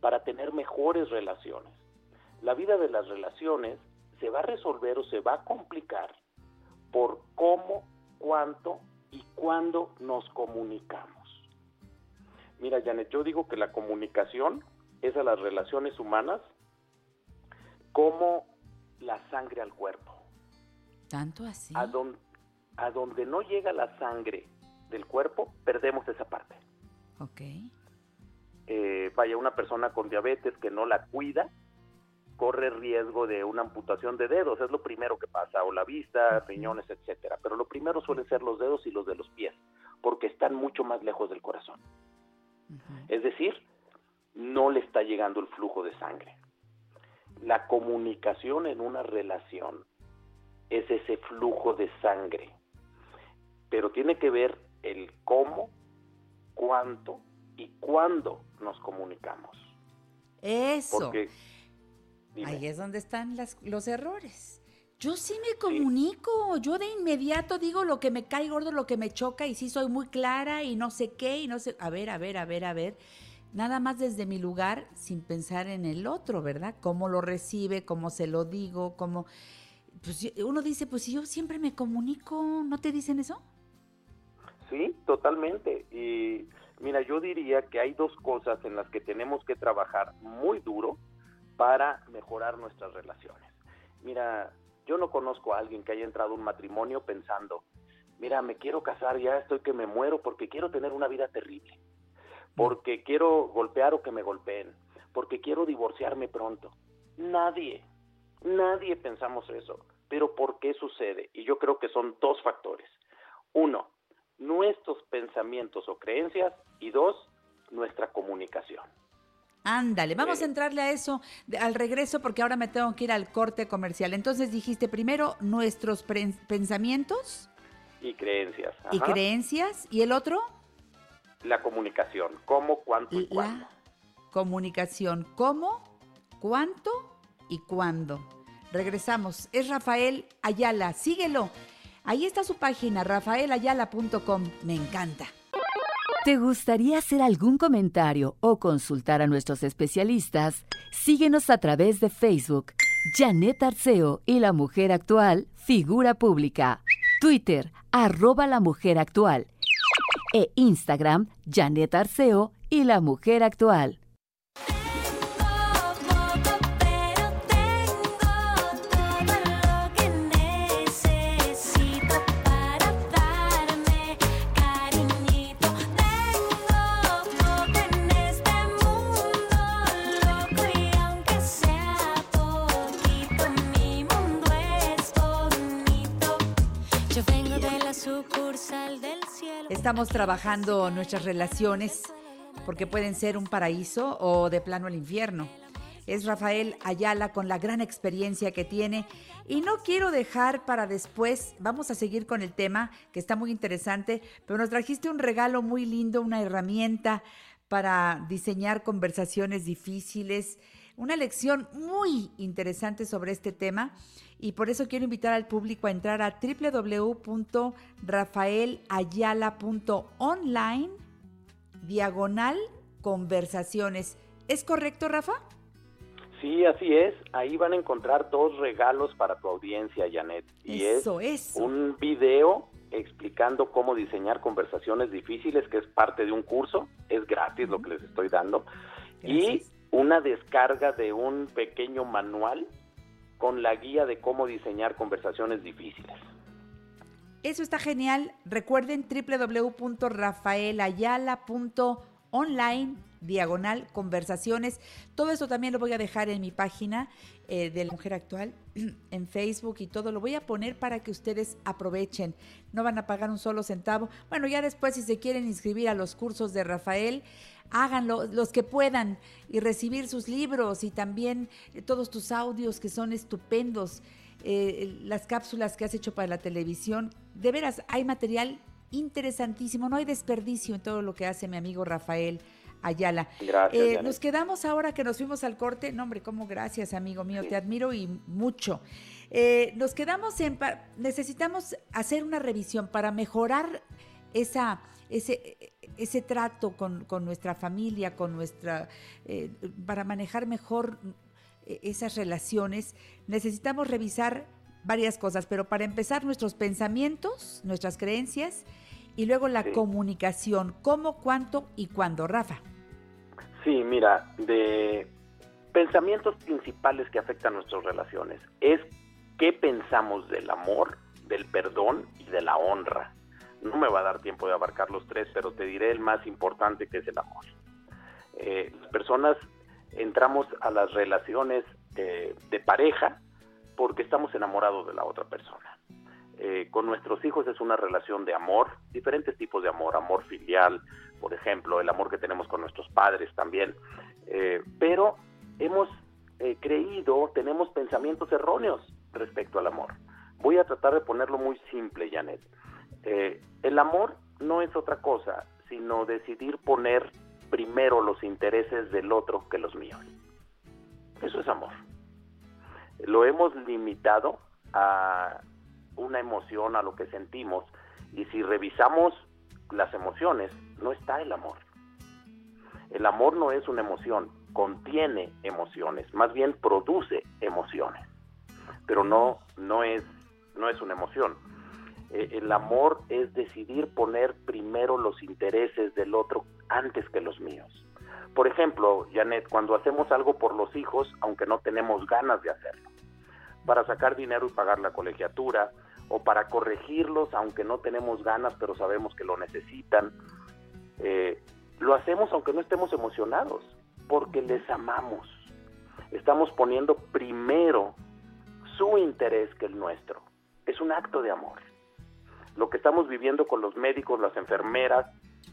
para tener mejores relaciones. La vida de las relaciones se va a resolver o se va a complicar por cómo, cuánto y cuándo nos comunicamos. Mira, Janet, yo digo que la comunicación es a las relaciones humanas como la sangre al cuerpo. Tanto así. A, don- a donde no llega la sangre del cuerpo, perdemos esa parte. Ok. Eh, vaya, una persona con diabetes que no la cuida, corre riesgo de una amputación de dedos, es lo primero que pasa, o la vista, riñones, etcétera. Pero lo primero suelen ser los dedos y los de los pies, porque están mucho más lejos del corazón. Es decir, no le está llegando el flujo de sangre. La comunicación en una relación es ese flujo de sangre, pero tiene que ver el cómo, cuánto y cuándo nos comunicamos. Eso. Porque. Ahí es donde están las- los errores. Yo sí me comunico, yo de inmediato digo lo que me cae gordo, lo que me choca y sí soy muy clara y no sé qué y no sé, a ver, a ver, a ver, a ver, nada más desde mi lugar sin pensar en el otro, ¿verdad? Cómo lo recibe, cómo se lo digo, cómo... Pues uno dice, pues si yo siempre me comunico, ¿no te dicen eso? Sí, totalmente. Y mira, yo diría que hay dos cosas en las que tenemos que trabajar muy duro para mejorar nuestras relaciones. Mira, yo no conozco a alguien que haya entrado a un matrimonio pensando, mira, me quiero casar, ya estoy que me muero porque quiero tener una vida terrible, porque quiero golpear o que me golpeen, porque quiero divorciarme pronto. Nadie, nadie pensamos eso. Pero ¿por qué sucede? Y yo creo que son dos factores. Uno, nuestros pensamientos o creencias y dos, nuestra comunicación. Ándale, vamos a entrarle a eso al regreso porque ahora me tengo que ir al corte comercial. Entonces dijiste primero nuestros pensamientos Y creencias. y creencias y el otro, La comunicación, cómo, cuánto y cuándo. la comunicación, cómo, cuánto y cuándo. Regresamos, es Rafael Ayala, síguelo. Ahí está su página, rafaelayala.com, me encanta. ¿Te gustaría hacer algún comentario o consultar a nuestros especialistas? Síguenos a través de Facebook, Janet Arceo y la mujer actual, figura pública. Twitter, arroba la mujer actual. E Instagram, Janet Arceo y la mujer actual. Estamos trabajando nuestras relaciones porque pueden ser un paraíso o de plano el infierno. Es Rafael Ayala con la gran experiencia que tiene y no quiero dejar para después, vamos a seguir con el tema que está muy interesante, pero nos trajiste un regalo muy lindo, una herramienta para diseñar conversaciones difíciles, una lección muy interesante sobre este tema y por eso quiero invitar al público a entrar a www.rafaelayala.online diagonal conversaciones. ¿Es correcto, Rafa? Sí, así es. Ahí van a encontrar dos regalos para tu audiencia, Janet. Y Eso, es eso. un video explicando cómo diseñar conversaciones difíciles, que es parte de un curso. Es gratis lo que les estoy dando. Y una descarga de un pequeño manual con la guía de cómo diseñar conversaciones difíciles. Eso está genial. Recuerden www.rafaelayala.online diagonal conversaciones. Todo eso también lo voy a dejar en mi página eh, de la mujer actual en Facebook y todo. Lo voy a poner para que ustedes aprovechen. No van a pagar un solo centavo. Bueno, ya después si se quieren inscribir a los cursos de Rafael, háganlo los que puedan y recibir sus libros y también eh, todos tus audios que son estupendos. eh, las cápsulas que has hecho para la televisión. De veras, hay material interesantísimo, no hay desperdicio en todo lo que hace mi amigo Rafael Ayala. Gracias, Eh, nos quedamos ahora que nos fuimos al corte. No, hombre, cómo gracias, amigo mío, te admiro y mucho. Eh, nos quedamos en... necesitamos hacer una revisión para mejorar esa, ese, ese trato con, con nuestra familia, con nuestra... eh, para manejar mejor eh, esas relaciones, necesitamos revisar varias cosas, pero para empezar nuestros pensamientos, nuestras creencias y luego la Sí. comunicación, cómo, cuánto y cuándo, Rafa. Sí, mira, de pensamientos principales que afectan nuestras relaciones es qué pensamos del amor, del perdón y de la honra. No me va a dar tiempo de abarcar los tres, pero te diré el más importante que es el amor. Eh, las personas entramos a las relaciones eh, de pareja porque estamos enamorados de la otra persona. Eh, con nuestros hijos es una relación de amor, diferentes tipos de amor, amor filial, por ejemplo, el amor que tenemos con nuestros padres también, Eh, pero hemos eh, creído, tenemos pensamientos erróneos respecto al amor. Voy a tratar de ponerlo muy simple, Janet. Eh, el amor no es otra cosa, sino decidir poner primero los intereses del otro que los míos. Eso es amor. Lo hemos limitado a una emoción, a lo que sentimos, y si revisamos las emociones, no está el amor. El amor no es una emoción, contiene emociones, más bien produce emociones, pero no, no, es, no es una emoción. Eh, el amor es decidir poner primero los intereses del otro antes que los míos. Por ejemplo, Janet, cuando hacemos algo por los hijos, aunque no tenemos ganas de hacerlo, para sacar dinero y pagar la colegiatura, o para corregirlos, aunque no tenemos ganas, pero sabemos que lo necesitan, eh, lo hacemos aunque no estemos emocionados, porque les amamos. Estamos poniendo primero su interés que el nuestro. Es un acto de amor. Lo que estamos viviendo con los médicos, las enfermeras,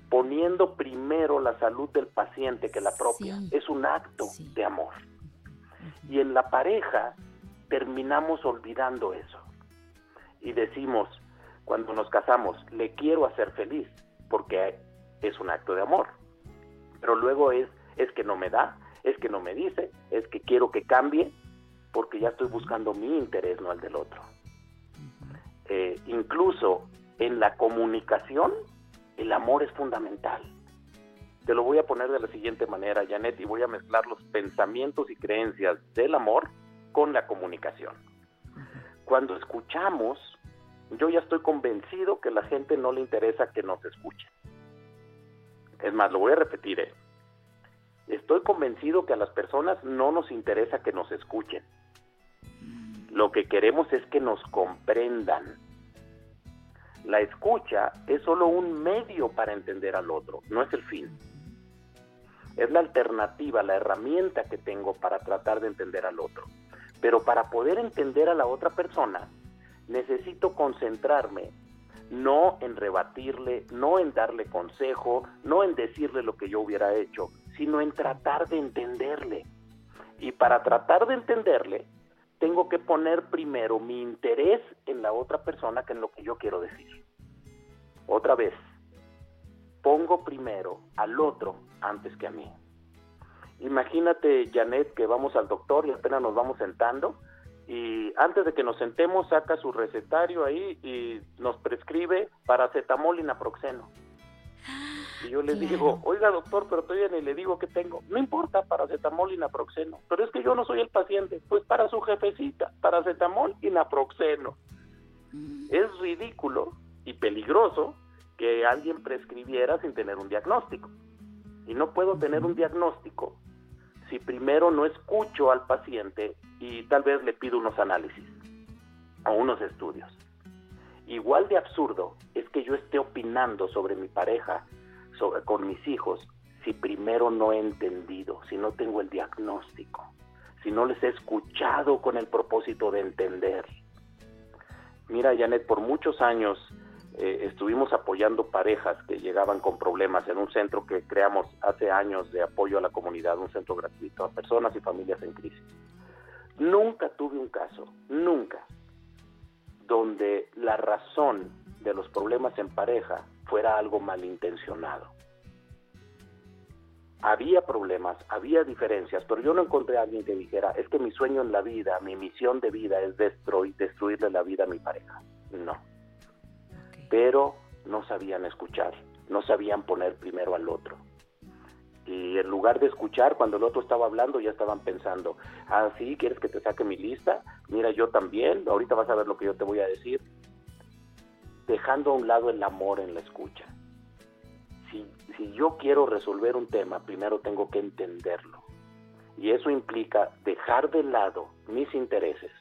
poniendo primero la salud del paciente que la propia, Sí. es un acto de amor. Y en la pareja terminamos olvidando eso. Y decimos, cuando nos casamos, le quiero hacer feliz, porque es un acto de amor. Pero luego es, es que no me da, es que no me dice, es que quiero que cambie, porque ya estoy buscando mi interés, no el del otro. Eh, incluso en la comunicación, el amor es fundamental. Te lo voy a poner de la siguiente manera, Janet, y voy a mezclar los pensamientos y creencias del amor con la comunicación. Cuando escuchamos, yo ya estoy convencido que a la gente no le interesa que nos escuchen. Es más, lo voy a repetir, ¿eh? Estoy convencido que a las personas no nos interesa que nos escuchen. Lo que queremos es que nos comprendan. La escucha es solo un medio para entender al otro, no es el fin. Es la alternativa, la herramienta que tengo para tratar de entender al otro. Pero para poder entender a la otra persona, necesito concentrarme no en rebatirle, no en darle consejo, no en decirle lo que yo hubiera hecho, sino en tratar de entenderle. Y para tratar de entenderle, tengo que poner primero mi interés en la otra persona que en lo que yo quiero decir. Otra vez, pongo primero al otro antes que a mí. Imagínate, Janet, que vamos al doctor y apenas nos vamos sentando y antes de que nos sentemos saca su recetario ahí y nos prescribe paracetamol y naproxeno. Y yo le Claro. digo, oiga doctor, pero todavía ni le digo que tengo. No importa, paracetamol y naproxeno. Pero es que yo no soy el paciente. Pues para su jefecita, paracetamol y naproxeno. Es ridículo y peligroso que alguien prescribiera sin tener un diagnóstico. Y no puedo tener un diagnóstico si primero no escucho al paciente y tal vez le pido unos análisis o unos estudios. Igual de absurdo es que yo esté opinando sobre mi pareja, sobre, con mis hijos, si primero no he entendido, si no tengo el diagnóstico, si no les he escuchado con el propósito de entender. Mira, Janet, por muchos años eh, estuvimos apoyando parejas que llegaban con problemas en un centro que creamos hace años de apoyo a la comunidad, un centro gratuito a personas y familias en crisis. Nunca tuve un caso, nunca, donde la razón de los problemas en pareja fuera algo malintencionado. Había problemas, había diferencias, pero yo no encontré a alguien que dijera, es que mi sueño en la vida, mi misión de vida es destruir, destruirle la vida a mi pareja. No. Pero no sabían escuchar, no sabían poner primero al otro. Y en lugar de escuchar, cuando el otro estaba hablando, ya estaban pensando, ah, sí, ¿quieres que te saque mi lista? Mira, yo también, ahorita vas a ver lo que yo te voy a decir. Dejando a un lado el amor en la escucha. Si, si yo quiero resolver un tema, primero tengo que entenderlo. Y eso implica dejar de lado mis intereses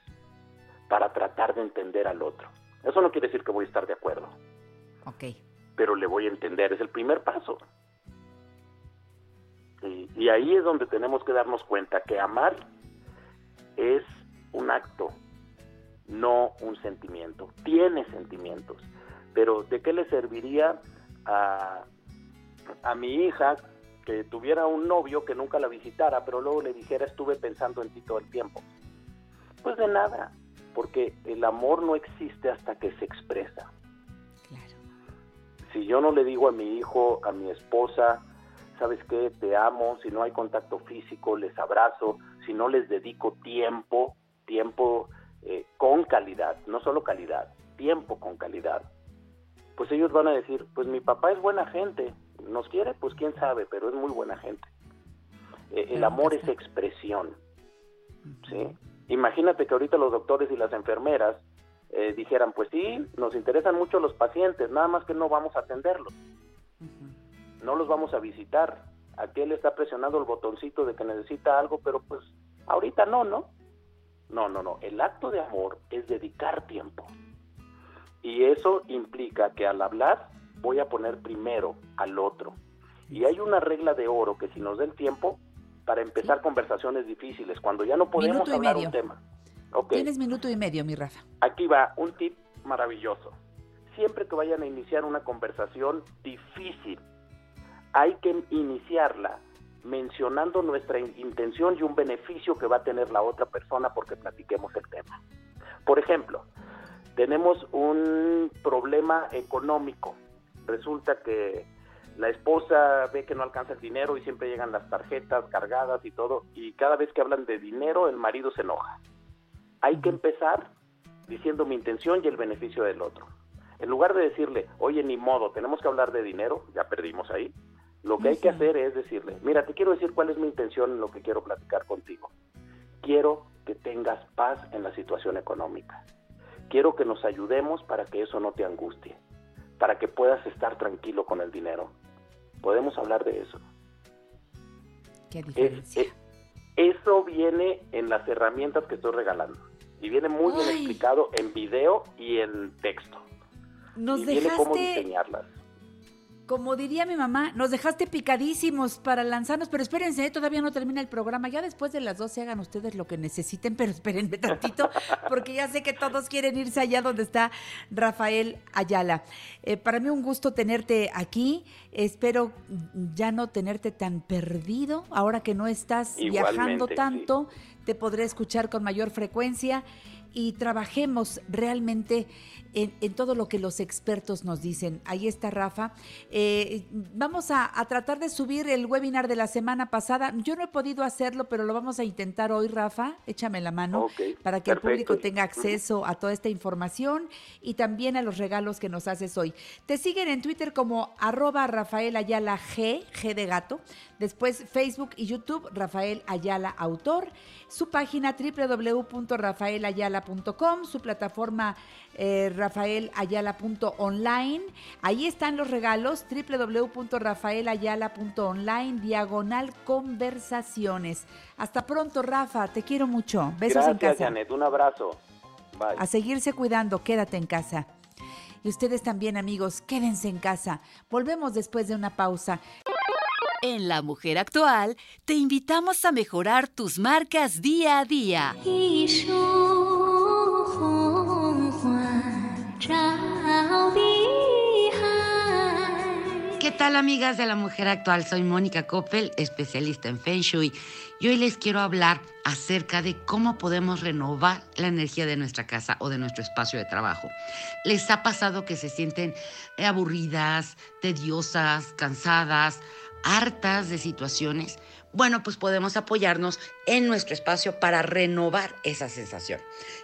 para tratar de entender al otro. Eso no quiere decir que voy a estar de acuerdo, Ok. pero le voy a entender, es el primer paso. Y, y ahí es donde tenemos que darnos cuenta que amar es un acto, no un sentimiento. Tiene sentimientos, pero ¿de qué le serviría a, a mi hija que tuviera un novio que nunca la visitara, pero luego le dijera estuve pensando en ti todo el tiempo? Pues de nada, porque el amor no existe hasta que se expresa. Si yo no le digo a mi hijo, a mi esposa, ¿sabes qué? Te amo, si no hay contacto físico, les abrazo, si no les dedico tiempo, tiempo eh, con calidad, no solo calidad, tiempo con calidad, pues ellos van a decir, pues mi papá es buena gente, nos quiere, pues quién sabe, pero es muy buena gente. Eh, el amor es expresión, ¿sí? Imagínate que ahorita los doctores y las enfermeras eh, dijeran, pues sí, nos interesan mucho los pacientes, nada más que no vamos a atenderlos no los vamos a visitar. Aquel está presionando el botoncito de que necesita algo, pero pues ahorita no, ¿no? No, no, no. El acto de amor es dedicar tiempo. Y eso implica que al hablar voy a poner primero al otro. Y hay una regla de oro que si nos den tiempo para empezar conversaciones difíciles, cuando ya no podemos Minuto y hablar medio. un tema. Ok. Tienes minuto y medio, mi Rafa. Aquí va un tip maravilloso. Siempre que vayan a iniciar una conversación difícil, hay que iniciarla mencionando nuestra in- intención y un beneficio que va a tener la otra persona porque platiquemos el tema. Por ejemplo, tenemos un problema económico. Resulta que la esposa ve que no alcanza el dinero y siempre llegan las tarjetas cargadas y todo, y cada vez que hablan de dinero el marido se enoja. Hay que empezar diciendo mi intención y el beneficio del otro. En lugar de decirle, oye, ni modo, tenemos que hablar de dinero, ya perdimos ahí. Lo que hay que hacer es decirle, mira, te quiero decir cuál es mi intención en lo que quiero platicar contigo. Quiero que tengas paz en la situación económica. Quiero que nos ayudemos para que eso no te angustie, para que puedas estar tranquilo con el dinero. Podemos hablar de eso. Qué Es- diferencia. es- eso viene en las herramientas que estoy regalando. Y viene muy bien Ay. explicado en video y en texto. Nos y viene cómo dejaste, diseñarlas. Como diría mi mamá, nos dejaste picadísimos para lanzarnos, pero espérense, ¿eh? todavía no termina el programa. Ya después de las 12 hagan ustedes lo que necesiten, pero espérenme tantito, porque ya sé que todos quieren irse allá donde está Rafael Ayala. Eh, para mí un gusto tenerte aquí. Espero ya no tenerte tan perdido ahora que no estás viajando tanto. Te podré escuchar con mayor frecuencia. y trabajemos realmente en, en todo lo que los expertos nos dicen. Ahí está Rafa. Eh, vamos a, a tratar de subir el webinar de la semana pasada. Yo no he podido hacerlo, pero lo vamos a intentar hoy, Rafa. Échame la mano Ok, para que el público tenga acceso a toda esta información y también a los regalos que nos haces hoy. Te siguen en Twitter como arroba Rafael Ayala G, G de gato. Después Facebook y YouTube, Rafael Ayala Autor. Su página www.rafaelayala.com, su plataforma eh, rafaelayala.online. Ahí están los regalos, www.rafaelayala.online, diagonal conversaciones. Hasta pronto, Rafa, te quiero mucho. Besos en Gracias, casa. Janet. Un abrazo. Bye. A seguirse cuidando, quédate en casa. Y ustedes también, amigos, quédense en casa. Volvemos después de una pausa. En La Mujer Actual te invitamos a mejorar tus marcas día a día. 一树 tal amigas de la mujer actual? Soy Mónica Koppel, especialista en Feng Shui, y hoy les quiero hablar acerca de cómo podemos renovar la energía de nuestra casa o de nuestro espacio de trabajo. ¿Les ha pasado que se sienten aburridas, tediosas, cansadas, hartas de situaciones? Bueno, pues podemos apoyarnos en nuestro espacio para renovar esa sensación.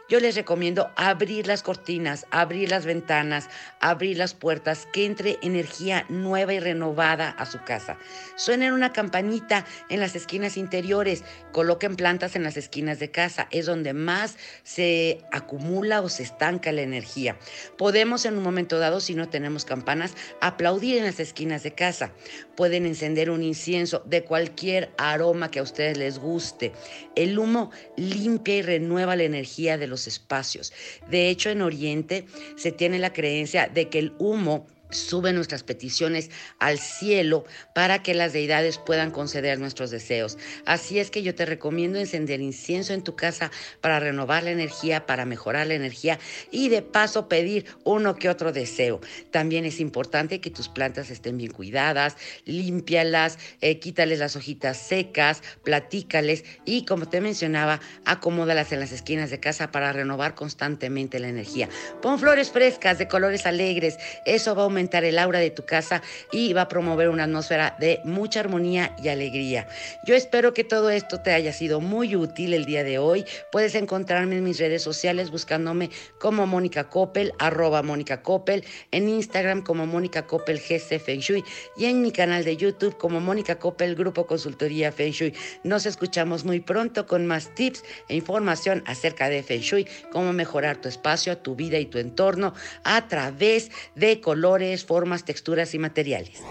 Yo les recomiendo abrir las cortinas, abrir las ventanas, abrir las puertas, que entre energía nueva y renovada a su casa. Suenen una campanita en las esquinas interiores, coloquen plantas en las esquinas de casa, es donde más se acumula o se estanca la energía. Podemos en un momento dado, si no tenemos campanas, aplaudir en las esquinas de casa. Pueden encender un incienso de cualquier aroma que a ustedes les guste. El humo limpia y renueva la energía de los espacios. De hecho, en Oriente se tiene la creencia de que el humo sube nuestras peticiones al cielo para que las deidades puedan conceder nuestros deseos. Así es que yo te recomiendo encender incienso en tu casa para renovar la energía, para mejorar la energía y de paso pedir uno que otro deseo. También es importante que tus plantas estén bien cuidadas, límpialas, eh, quítales las hojitas secas, platícales y como te mencionaba, acomódalas en las esquinas de casa para renovar constantemente la energía. Pon flores frescas de colores alegres, eso va a aumentar el aura de tu casa y va a promover una atmósfera de mucha armonía y alegría. Yo espero que todo esto te haya sido muy útil el día de hoy. Puedes encontrarme en mis redes sociales buscándome como Mónica Coppel, arroba Mónica Coppel, en Instagram como Mónica Coppel GC Feng Shui y en mi canal de YouTube como Mónica Coppel Grupo Consultoría Feng Shui. Nos escuchamos muy pronto con más tips e información acerca de Feng Shui, cómo mejorar tu espacio, tu vida y tu entorno a través de colores, formas, texturas y materiales.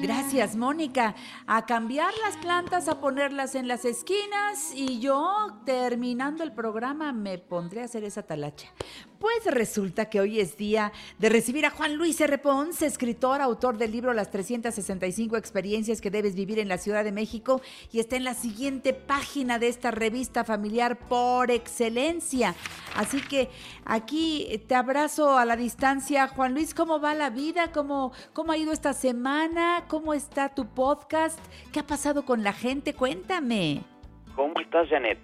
Gracias, Mónica. A cambiar las plantas, a ponerlas en las esquinas y yo, terminando el programa, me pondré a hacer esa talacha. Pues resulta que hoy es día de recibir a Juan Luis R. Ponce, escritor, autor del libro Las 365 experiencias que debes vivir en la Ciudad de México y está en la siguiente página de esta revista familiar por excelencia. Así que aquí te abrazo a la distancia. Juan Luis, ¿cómo va la vida? ¿Cómo, cómo ha ido esta semana? ¿Cómo está tu podcast? ¿Qué ha pasado con la gente? Cuéntame. ¿Cómo estás, Janet?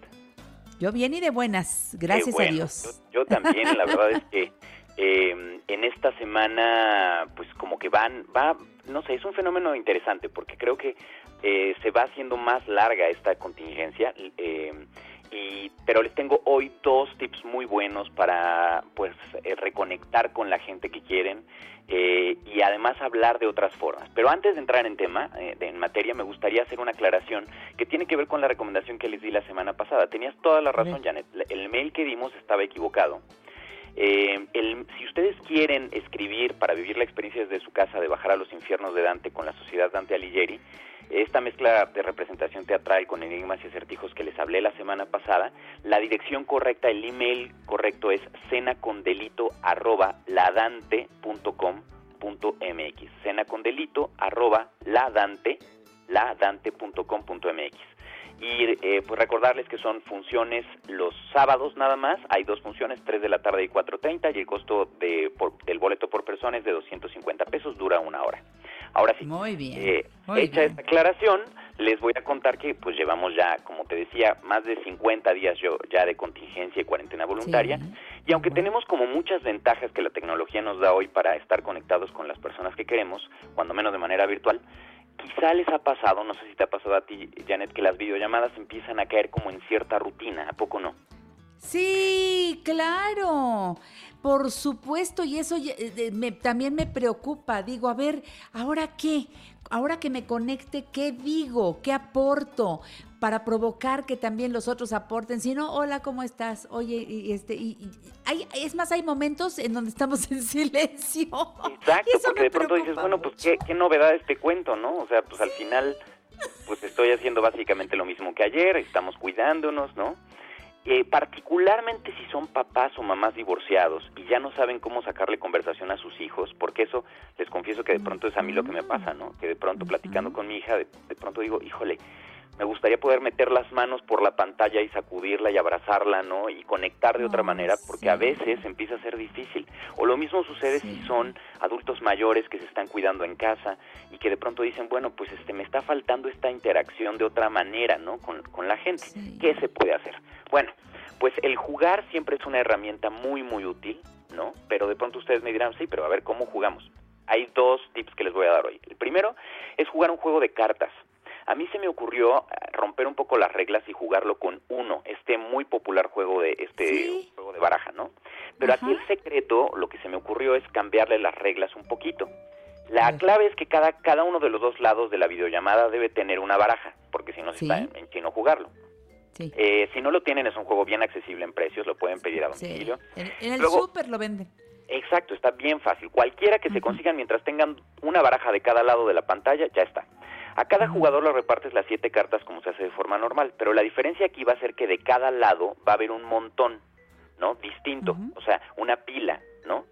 Yo bien y de buenas, gracias bueno. a Dios. Yo, yo también, la verdad es que eh, en esta semana, pues como que van, va, no sé, es un fenómeno interesante porque creo que eh, se va haciendo más larga esta contingencia. eh, y, pero les tengo hoy dos tips muy buenos para pues eh, reconectar con la gente que quieren eh, y además hablar de otras formas. Pero antes de entrar en tema, eh, de- en materia, me gustaría hacer una aclaración que tiene que ver con la recomendación que les di la semana pasada. Tenías toda la razón, Janet. El mail que dimos estaba equivocado. Eh, el- si ustedes quieren escribir para vivir la experiencia desde su casa de bajar a los infiernos de Dante con la sociedad Dante Alighieri, esta mezcla de representación teatral con enigmas y acertijos que les hablé la semana pasada, la dirección correcta, el email correcto es cenacondelito arroba ladante.com.mx cenacondelito y eh, pues recordarles que son funciones los sábados nada más, hay dos funciones, 3 de la tarde y 4.30 y el costo de, por- del boleto por persona es de 250 pesos, dura una hora. Ahora sí, Muy bien. eh, muy hecha bien. esta aclaración, les voy a contar que pues llevamos ya, como te decía, más de 50 días yo ya de contingencia y cuarentena voluntaria. Y aunque tenemos como muchas ventajas que la tecnología nos da hoy para estar conectados con las personas que queremos, cuando menos de manera virtual, quizá les ha pasado, no sé si te ha pasado a ti, Janet, que las videollamadas empiezan a caer como en cierta rutina, ¿a poco no? Sí, claro. Por supuesto, y eso eh, me- también me preocupa. Digo, a ver, ¿ahora qué? Ahora que me conecte, ¿qué digo? ¿Qué aporto? Para provocar que también los otros aporten. Si no, hola, ¿cómo estás? Oye, y este, y, y- hay, es más, hay momentos en donde estamos en silencio. Exacto, Y eso porque me de pronto dices, bueno, pues ¿qué, qué novedad este cuento, ¿no? O sea, pues al final, pues estoy haciendo básicamente lo mismo que ayer, estamos cuidándonos, ¿no? Eh, particularmente si son papás o mamás divorciados y ya no saben cómo sacarle conversación a sus hijos, porque eso les confieso que de pronto es a mí lo que me pasa, ¿no? Que de pronto platicando con mi hija, de, de pronto digo, híjole, me gustaría poder meter las manos por la pantalla y sacudirla y abrazarla, ¿no? Y conectar de otra manera, porque a veces empieza a ser difícil. O lo mismo sucede si son adultos mayores que se están cuidando en casa y que de pronto dicen, bueno, pues este me está faltando esta interacción de otra manera, ¿no? Con, con la gente. ¿Qué se puede hacer? Bueno, pues el jugar siempre es una herramienta muy, muy útil, ¿no? Pero de pronto ustedes me dirán, sí, pero a ver, ¿cómo jugamos? Hay dos tips que les voy a dar hoy. El primero es jugar un juego de cartas. A mí se me ocurrió eh, romper un poco las reglas y jugarlo con uno, este muy popular juego de este juego de baraja, ¿no? Pero aquí el secreto, lo que se me ocurrió es cambiarle las reglas un poquito. La clave es que cada cada uno de los dos lados de la videollamada debe tener una baraja, porque si no se Sí. está en, en chino jugarlo. Sí. Eh, si no lo tienen es un juego bien accesible en precios, lo pueden pedir a Sí. domicilio. En, en el Luego- súper lo venden. Exacto, está bien fácil. Cualquiera que se consigan mientras tengan una baraja de cada lado de la pantalla, ya está. A cada jugador le repartes las siete cartas como se hace de forma normal, pero la diferencia aquí va a ser que de cada lado va a haber un montón, ¿no? Distinto, o sea, una pila, ¿no?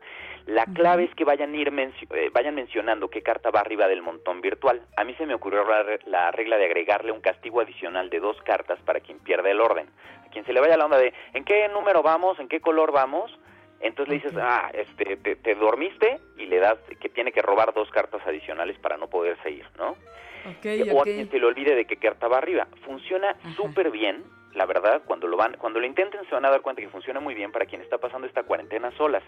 La clave es que vayan ir mencio- eh, vayan mencionando qué carta va arriba del montón virtual. A mí se me ocurrió la, re- la regla de agregarle un castigo adicional de dos cartas para quien pierda el orden. A quien se le vaya la onda de ¿en qué número vamos? ¿En qué color vamos? Entonces le dices, ah, este, te, te dormiste y le das que tiene que robar dos cartas adicionales para no poder seguir, ¿no? O a quien se le olvide de qué carta va arriba. Funciona súper bien, la verdad, cuando lo van, cuando lo intenten se van a dar cuenta que funciona muy bien para quien está pasando esta cuarentena solas.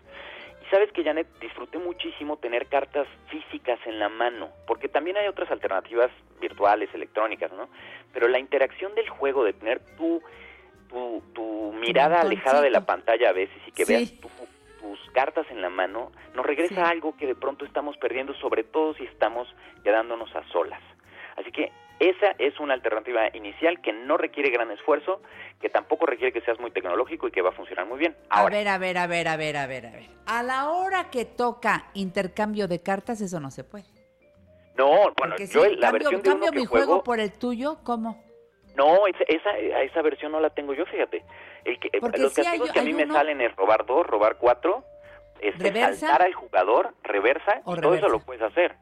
Y sabes que Janet disfruté muchísimo tener cartas físicas en la mano, porque también hay otras alternativas virtuales, electrónicas, ¿no? Pero la interacción del juego, de tener tu, tu, tu mirada alejada de la pantalla a veces y que Sí. veas tu- tus cartas en la mano, nos regresa a algo que de pronto estamos perdiendo, sobre todo si estamos quedándonos a solas. Así que esa es una alternativa inicial que no requiere gran esfuerzo, que tampoco requiere que seas muy tecnológico y que va a funcionar muy bien. A ver, a ver, a ver, a ver, a ver, a ver. A la hora que toca intercambio de cartas, eso no se puede. No, bueno, Porque si yo la cambio, versión de cambio uno que mi juego juego, por el tuyo, ¿cómo? no, esa, esa, esa versión no la tengo yo, fíjate. El que, Porque los hay- castigos que a mí me salen es robar dos, robar cuatro, este, ¿Reversa? saltar al jugador, reversa, O y todo eso lo puedes hacer.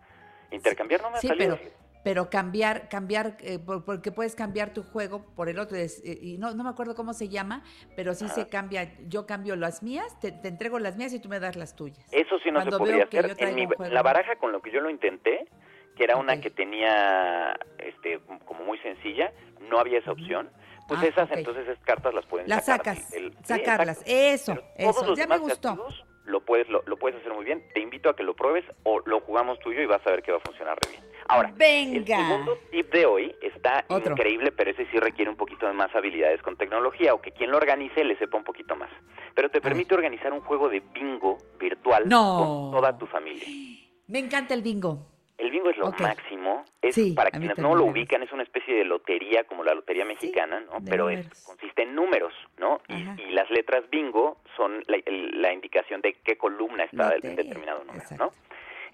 Intercambiar no me ha Sí, salido. pero, pero cambiar, cambiar, eh, por- porque puedes cambiar tu juego por el otro. es- eh, y no, no me acuerdo cómo se llama, pero sí se cambia. Yo cambio las mías, te, te entrego las mías y tú me das las tuyas. Eso sí no Cuando se podría hacer. En mi- la baraja con lo que yo lo intenté, que era una que tenía este como muy sencilla, no había esa opción. Pues Ah, esas entonces esas cartas las pueden Las sacar sacas, sacarlas. Eso, Todos eso. los Ya me gustó. lo puedes lo, lo puedes hacer muy bien. Te invito a que lo pruebes o lo jugamos tuyo y vas a ver que va a funcionar re bien. Ahora, el segundo tip de hoy está Otro. increíble, pero ese sí requiere un poquito de más habilidades con tecnología o que quien lo organice le sepa un poquito más. Pero te permite organizar un juego de bingo virtual No. con toda tu familia. Me encanta el bingo. El bingo es lo máximo. Es, Sí, para quienes no lo ubican, es una especie de lotería como la lotería mexicana, ¿no? Pero es- consiste en números, ¿no? Y, y las letras bingo son la, indicación de qué columna está Lotería, determinado número, ¿no?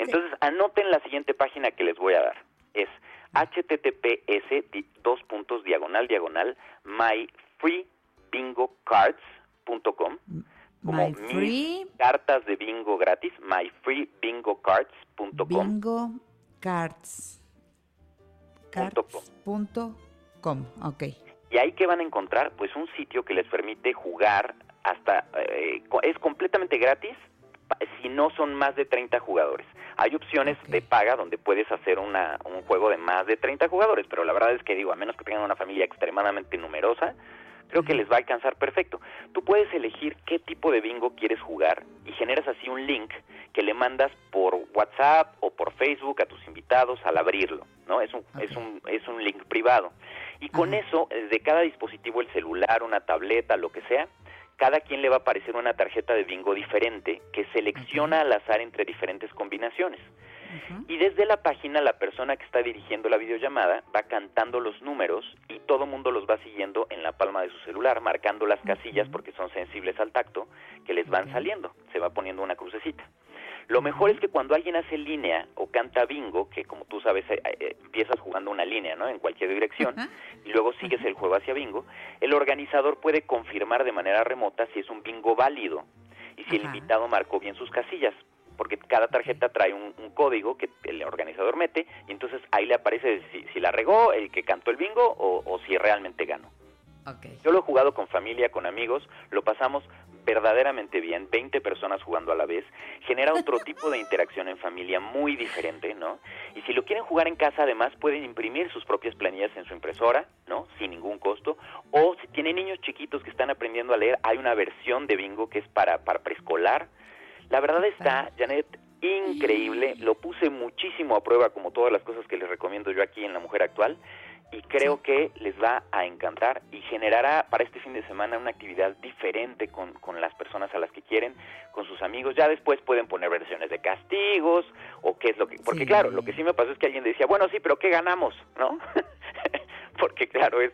Entonces, anoten la siguiente página que les voy a dar. Es https dos puntos diagonal diagonal myfreebingocards.com como My free mis cartas de bingo gratis, myfreebingocards.com bingo cards. Cards.com. Ok. Y ahí que van a encontrar, pues un sitio que les permite jugar hasta, eh, es completamente gratis si no son más de 30 jugadores. Hay opciones de paga donde puedes hacer una, un juego de más de 30 jugadores, pero la verdad es que digo, a menos que tengan una familia extremadamente numerosa, creo que les va a alcanzar perfecto. Tú puedes elegir qué tipo de bingo quieres jugar y generas así un link que le mandas por WhatsApp o por Facebook a tus invitados al abrirlo, ¿no? Es un, es un, es un link privado. Y con eso, desde cada dispositivo, el celular, una tableta, lo que sea, cada quien le va a aparecer una tarjeta de bingo diferente que selecciona al azar entre diferentes combinaciones. Y desde la página la persona que está dirigiendo la videollamada va cantando los números y todo mundo los va siguiendo en la palma de su celular, marcando las casillas porque son sensibles al tacto que les van saliendo, se va poniendo una crucecita. Lo mejor es que cuando alguien hace línea o canta bingo, que como tú sabes eh, eh, empiezas jugando una línea, ¿no? En cualquier dirección y luego sigues el juego hacia bingo, el organizador puede confirmar de manera remota si es un bingo válido y si el invitado marcó bien sus casillas, porque cada tarjeta trae un, un código que el organizador mete y entonces ahí le aparece si, si la regó el que cantó el bingo o, o si realmente ganó. Yo lo he jugado con familia, con amigos, lo pasamos verdaderamente bien, 20 personas jugando a la vez, genera otro tipo de interacción en familia muy diferente, ¿no? Y si lo quieren jugar en casa, además pueden imprimir sus propias planillas en su impresora, ¿no? Sin ningún costo, o si tienen niños chiquitos que están aprendiendo a leer, hay una versión de bingo que es para, para preescolar. La verdad está, Janet, increíble, lo puse muchísimo a prueba como todas las cosas que les recomiendo yo aquí en La Mujer Actual y creo que les va a encantar y generará para este fin de semana una actividad diferente con, con las personas a las que quieren, con sus amigos. Ya después pueden poner versiones de castigos o qué es lo que... Porque claro, lo que sí me pasó es que alguien decía, bueno, sí, pero ¿qué ganamos? ¿No? porque claro, es...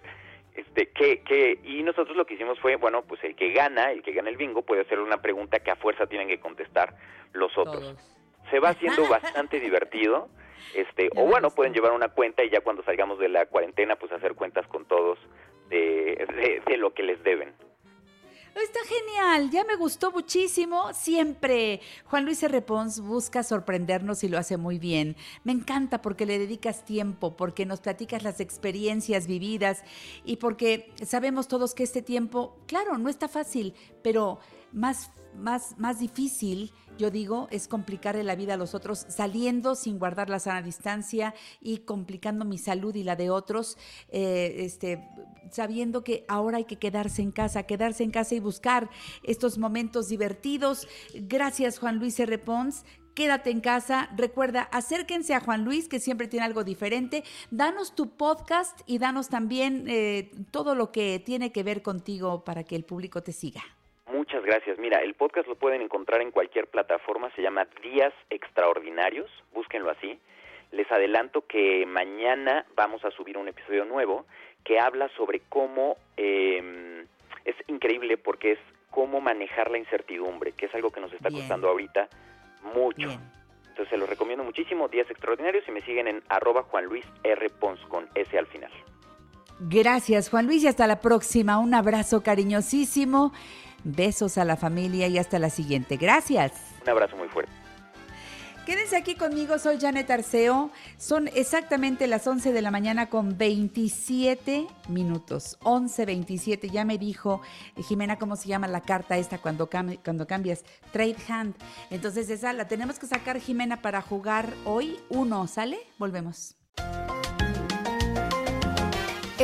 Este, que, que, y nosotros lo que hicimos fue, bueno, pues el que gana, el que gana el bingo, puede hacer una pregunta que a fuerza tienen que contestar los otros. Se va haciendo bastante divertido. Este, o bueno, pueden llevar una cuenta y ya cuando salgamos de la cuarentena, pues hacer cuentas con todos de, de, de lo que les deben. Está genial, ya me gustó muchísimo. Siempre Juan Luis R. Pons busca sorprendernos y lo hace muy bien. Me encanta porque le dedicas tiempo, porque nos platicas las experiencias vividas y porque sabemos todos que este tiempo, claro, no está fácil, pero más, más, más difícil, yo digo, es complicarle la vida a los otros saliendo sin guardar la sana distancia y complicando mi salud y la de otros, eh, este, sabiendo que ahora hay que quedarse en casa, quedarse en casa y buscar estos momentos divertidos. Gracias, Juan Luis R. Pons quédate en casa. Recuerda, acérquense a Juan Luis, que siempre tiene algo diferente. Danos tu podcast y danos también eh, todo lo que tiene que ver contigo para que el público te siga. Muchas gracias. Mira, el podcast lo pueden encontrar en cualquier plataforma, se llama Días Extraordinarios, búsquenlo así. Les adelanto que mañana vamos a subir un episodio nuevo que habla sobre cómo, eh, es increíble porque es cómo manejar la incertidumbre, que es algo que nos está Bien. costando ahorita mucho. Entonces se los recomiendo muchísimo, Días Extraordinarios, y me siguen en arroba Juan Luis R. Pons con S al final. Gracias, Juan Luis, y hasta la próxima. Un abrazo cariñosísimo. Besos a la familia y hasta la siguiente. Gracias. Un abrazo muy fuerte. Quédense aquí conmigo, soy Janet Arceo. Son exactamente las 11 de la mañana con 27 minutos. 11.27, ya me dijo eh, Jimena cómo se llama la carta esta cuando, cam- cuando cambias. Trade Hand. Entonces esa la tenemos que sacar, Jimena, para jugar hoy. Uno, ¿sale? Volvemos.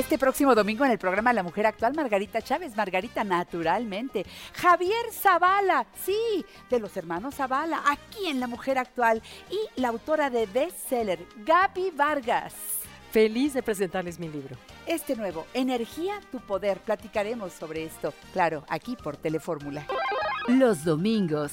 Este próximo domingo en el programa La Mujer Actual, Margarita Chávez, Margarita naturalmente. Javier Zavala, sí, de los hermanos Zavala, aquí en La Mujer Actual. Y la autora de bestseller, Gaby Vargas. Feliz de presentarles mi libro. Este nuevo, Energía, tu poder. Platicaremos sobre esto, claro, aquí por Telefórmula. Los domingos,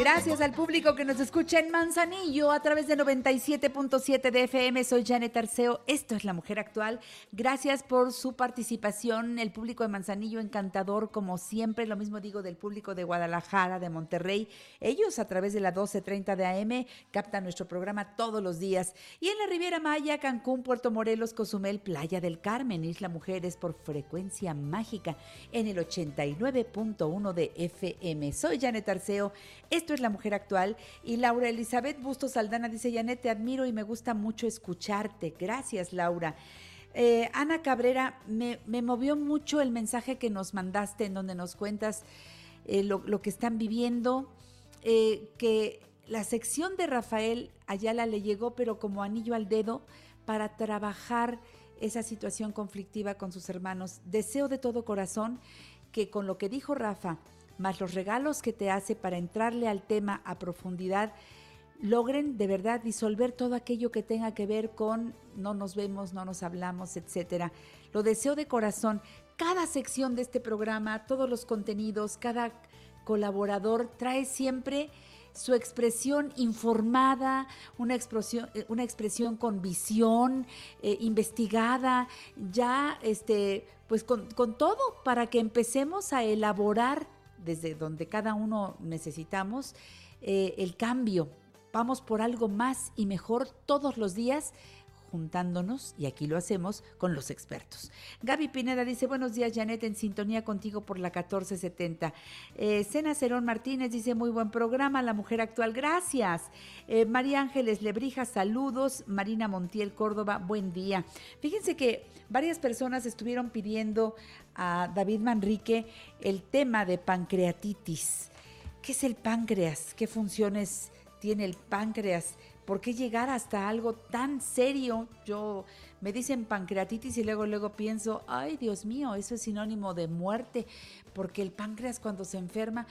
Gracias al público que nos escucha en Manzanillo a través de 97.7 de FM. Soy Janet Arceo. Esto es La Mujer Actual. Gracias por su participación. El público de Manzanillo encantador, como siempre. Lo mismo digo del público de Guadalajara, de Monterrey. Ellos a través de la 12.30 de AM captan nuestro programa todos los días. Y en la Riviera Maya, Cancún, Puerto Morelos, Cozumel, Playa del Carmen, Isla Mujeres por frecuencia mágica en el 89.1 de FM. Soy Janet Arceo. Esto es La Mujer Actual. Y Laura Elizabeth Bustos Saldana dice, Janet, te admiro y me gusta mucho escucharte. Gracias, Laura. Eh, Ana Cabrera, me, me movió mucho el mensaje que nos mandaste en donde nos cuentas eh, lo, lo que están viviendo, eh, que la sección de Rafael Ayala le llegó, pero como anillo al dedo, para trabajar esa situación conflictiva con sus hermanos. Deseo de todo corazón que con lo que dijo Rafa, más los regalos que te hace para entrarle al tema a profundidad, logren de verdad disolver todo aquello que tenga que ver con no nos vemos, no nos hablamos, etcétera. Lo deseo de corazón. Cada sección de este programa, todos los contenidos, cada colaborador trae siempre su expresión informada, una expresión, eh, una expresión con visión, eh, investigada, ya este, pues con, con todo para que empecemos a elaborar desde donde cada uno necesitamos eh, el cambio. Vamos por algo más y mejor todos los días juntándonos, y aquí lo hacemos, con los expertos. Gaby Pineda dice, buenos días Janet, en sintonía contigo por la 1470. Eh, Sena Cerón Martínez dice, muy buen programa, La Mujer Actual, gracias. Eh, María Ángeles Lebrija, saludos. Marina Montiel Córdoba, buen día. Fíjense que varias personas estuvieron pidiendo a David Manrique el tema de pancreatitis. ¿Qué es el páncreas? ¿Qué funciones tiene el páncreas? ¿Por qué llegar hasta algo tan serio? Yo me dicen pancreatitis y luego luego pienso, ay Dios mío, eso es sinónimo de muerte, porque el páncreas cuando se enferma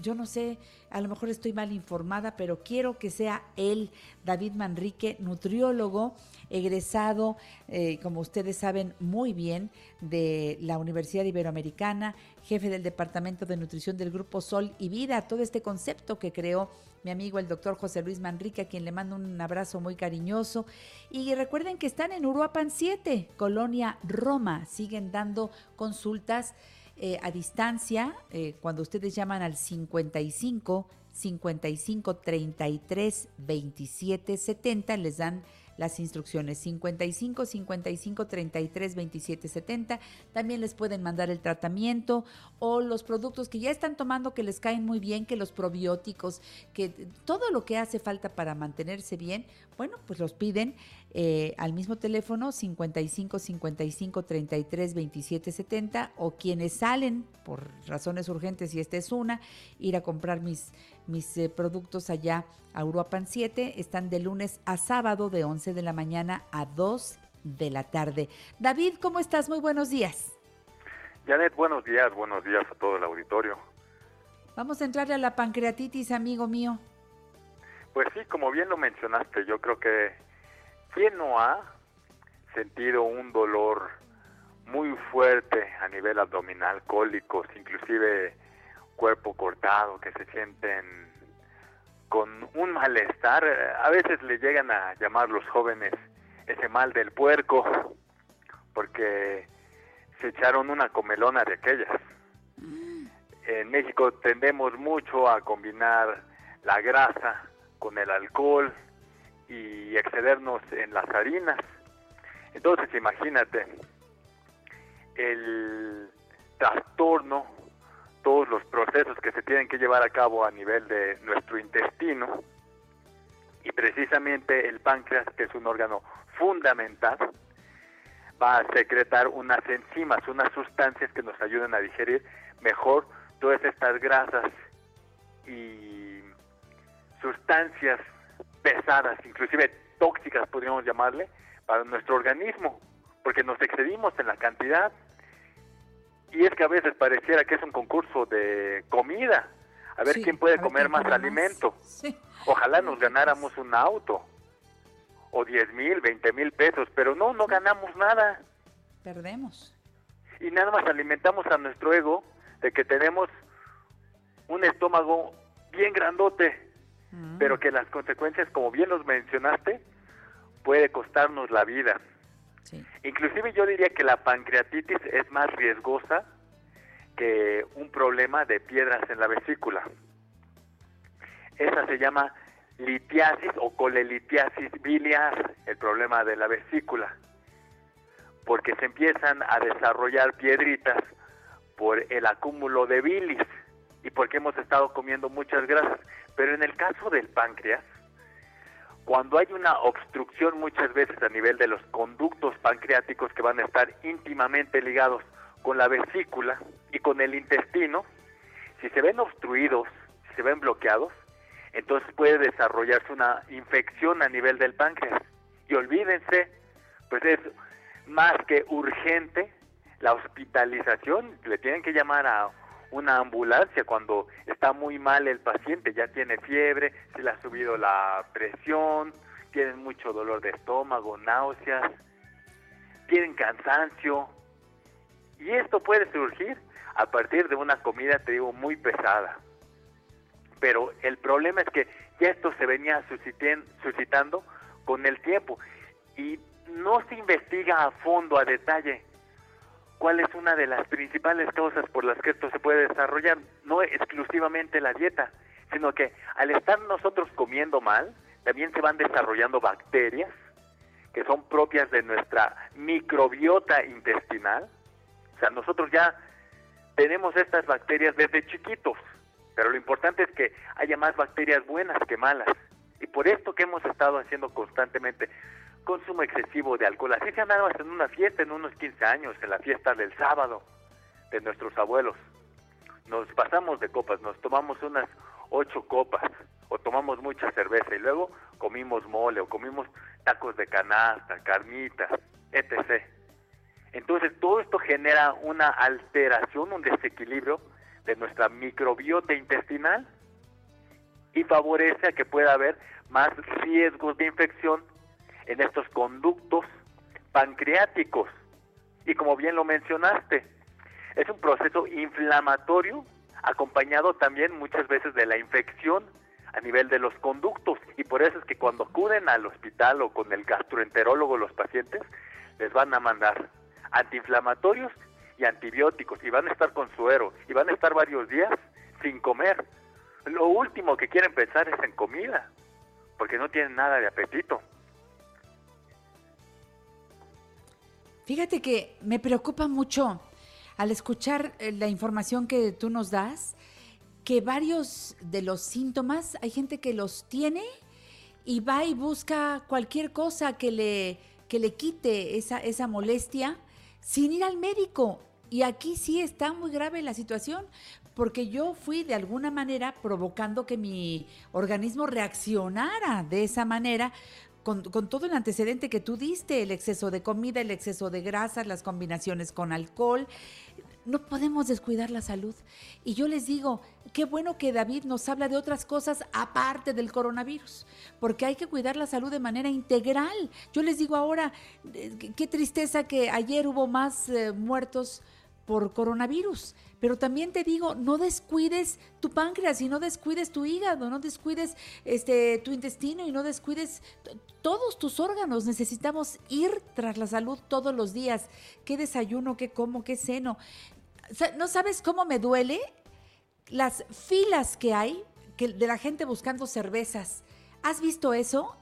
yo no sé, a lo mejor estoy mal informada, pero quiero que sea él, David Manrique, nutriólogo, egresado, eh, como ustedes saben muy bien, de la Universidad Iberoamericana, jefe del Departamento de Nutrición del Grupo Sol y Vida, todo este concepto que creó mi amigo el doctor José Luis Manrique, a quien le mando un abrazo muy cariñoso. Y recuerden que están en Uruapan 7, Colonia Roma, siguen dando consultas eh, a distancia, eh, cuando ustedes llaman al 55 55 33 27 70, les dan las instrucciones 55 55 33 27 70. También les pueden mandar el tratamiento o los productos que ya están tomando que les caen muy bien, que los probióticos, que todo lo que hace falta para mantenerse bien, bueno, pues los piden eh, al mismo teléfono 55 55 33 27 70 o quienes salen por razones urgentes y esta es una, ir a comprar mis, mis eh, productos allá a Uruapan 7, están de lunes a sábado de 11 de la mañana a 2 de la tarde. David, ¿cómo estás? Muy buenos días. Janet, buenos días, buenos días a todo el auditorio. Vamos a entrar a la pancreatitis, amigo mío. Pues sí, como bien lo mencionaste, yo creo que ¿quién no ha sentido un dolor muy fuerte a nivel abdominal, cólicos, inclusive cuerpo cortado, que se sienten con un malestar? A veces le llegan a llamar los jóvenes ese mal del puerco, porque se echaron una comelona de aquellas. En México tendemos mucho a combinar la grasa con el alcohol y excedernos en las harinas. Entonces, imagínate el trastorno, todos los procesos que se tienen que llevar a cabo a nivel de nuestro intestino y precisamente el páncreas, que es un órgano fundamental, va a secretar unas enzimas, unas sustancias que nos ayudan a digerir mejor todas estas grasas y sustancias pesadas, inclusive tóxicas podríamos llamarle, para nuestro organismo, porque nos excedimos en la cantidad. Y es que a veces pareciera que es un concurso de comida, a ver Sí, quién puede comer más. alimento. Sí. Ojalá nos ganáramos un auto, o 10 mil, 20 mil pesos, pero no, no ganamos nada. Perdemos. y nada más alimentamos a nuestro ego de que tenemos un estómago bien grandote, pero que las consecuencias, como bien los mencionaste, puede costarnos la vida. Inclusive yo diría que la pancreatitis es más riesgosa que un problema de piedras en la vesícula. Esa se llama litiasis o colelitiasis biliar, el problema de la vesícula, porque se empiezan a desarrollar piedritas por el acúmulo de bilis y porque hemos estado comiendo muchas grasas. Pero en el caso del páncreas, cuando hay una obstrucción muchas veces a nivel de los conductos pancreáticos que van a estar íntimamente ligados con la vesícula y con el intestino, si se ven obstruidos, si se ven bloqueados, entonces puede desarrollarse una infección a nivel del páncreas. Y olvídense, pues es más que urgente la hospitalización, le tienen que llamar a una ambulancia cuando está muy mal el paciente, ya tiene fiebre, se le ha subido la presión, tienen mucho dolor de estómago, náuseas, tienen cansancio. Y esto puede surgir a partir de una comida, te digo, muy pesada. Pero el problema es que ya esto se venía suscitando con el tiempo y no se investiga a fondo, a detalle, cuál es una de las principales causas por las que esto se puede desarrollar. No exclusivamente la dieta, sino que al estar nosotros comiendo mal, también se van desarrollando bacterias que son propias de nuestra microbiota intestinal. O sea, nosotros ya tenemos estas bacterias desde chiquitos, pero lo importante es que haya más bacterias buenas que malas. Y por esto que hemos estado haciendo constantemente consumo excesivo de alcohol. Así se andaba en una fiesta, en unos 15 años, en la fiesta del sábado de nuestros abuelos. Nos pasamos de copas, nos tomamos unas ocho copas o tomamos mucha cerveza y luego comimos mole o comimos tacos de canasta, carnitas, etc. Entonces todo esto genera una alteración, un desequilibrio de nuestra microbiota intestinal y favorece a que pueda haber más riesgos de infección en estos conductos pancreáticos. Y como bien lo mencionaste, es un proceso inflamatorio acompañado también muchas veces de la infección a nivel de los conductos y por eso es que cuando acuden al hospital o con el gastroenterólogo los pacientes les van a mandar antiinflamatorios y antibióticos y van a estar con suero y van a estar varios días sin comer. Lo último que quieren pensar es en comida porque no tienen nada de apetito. Fíjate que me preocupa mucho al escuchar eh, la información que tú nos das, que varios de los síntomas hay gente que los tiene y va y busca cualquier cosa que le, que le quite esa, esa molestia sin ir al médico. Y aquí sí está muy grave la situación, porque yo fui de alguna manera provocando que mi organismo reaccionara de esa manera, con, todo el antecedente que tú diste, el exceso de comida, el exceso de grasas, las combinaciones con alcohol. No podemos descuidar la salud. Y yo les digo, qué bueno que David nos habla de otras cosas aparte del coronavirus, porque hay que cuidar la salud de manera integral. Yo les digo ahora, qué tristeza que ayer hubo más eh, muertos por coronavirus. Pero también te digo, no descuides tu páncreas y no descuides tu hígado, no descuides este, tu intestino y no descuides todos tus órganos. Necesitamos ir tras la salud todos los días. ¿Qué desayuno, qué como, qué ceno? ¿No sabes cómo me duele? Las filas que hay que de la gente buscando cervezas. ¿Has visto eso,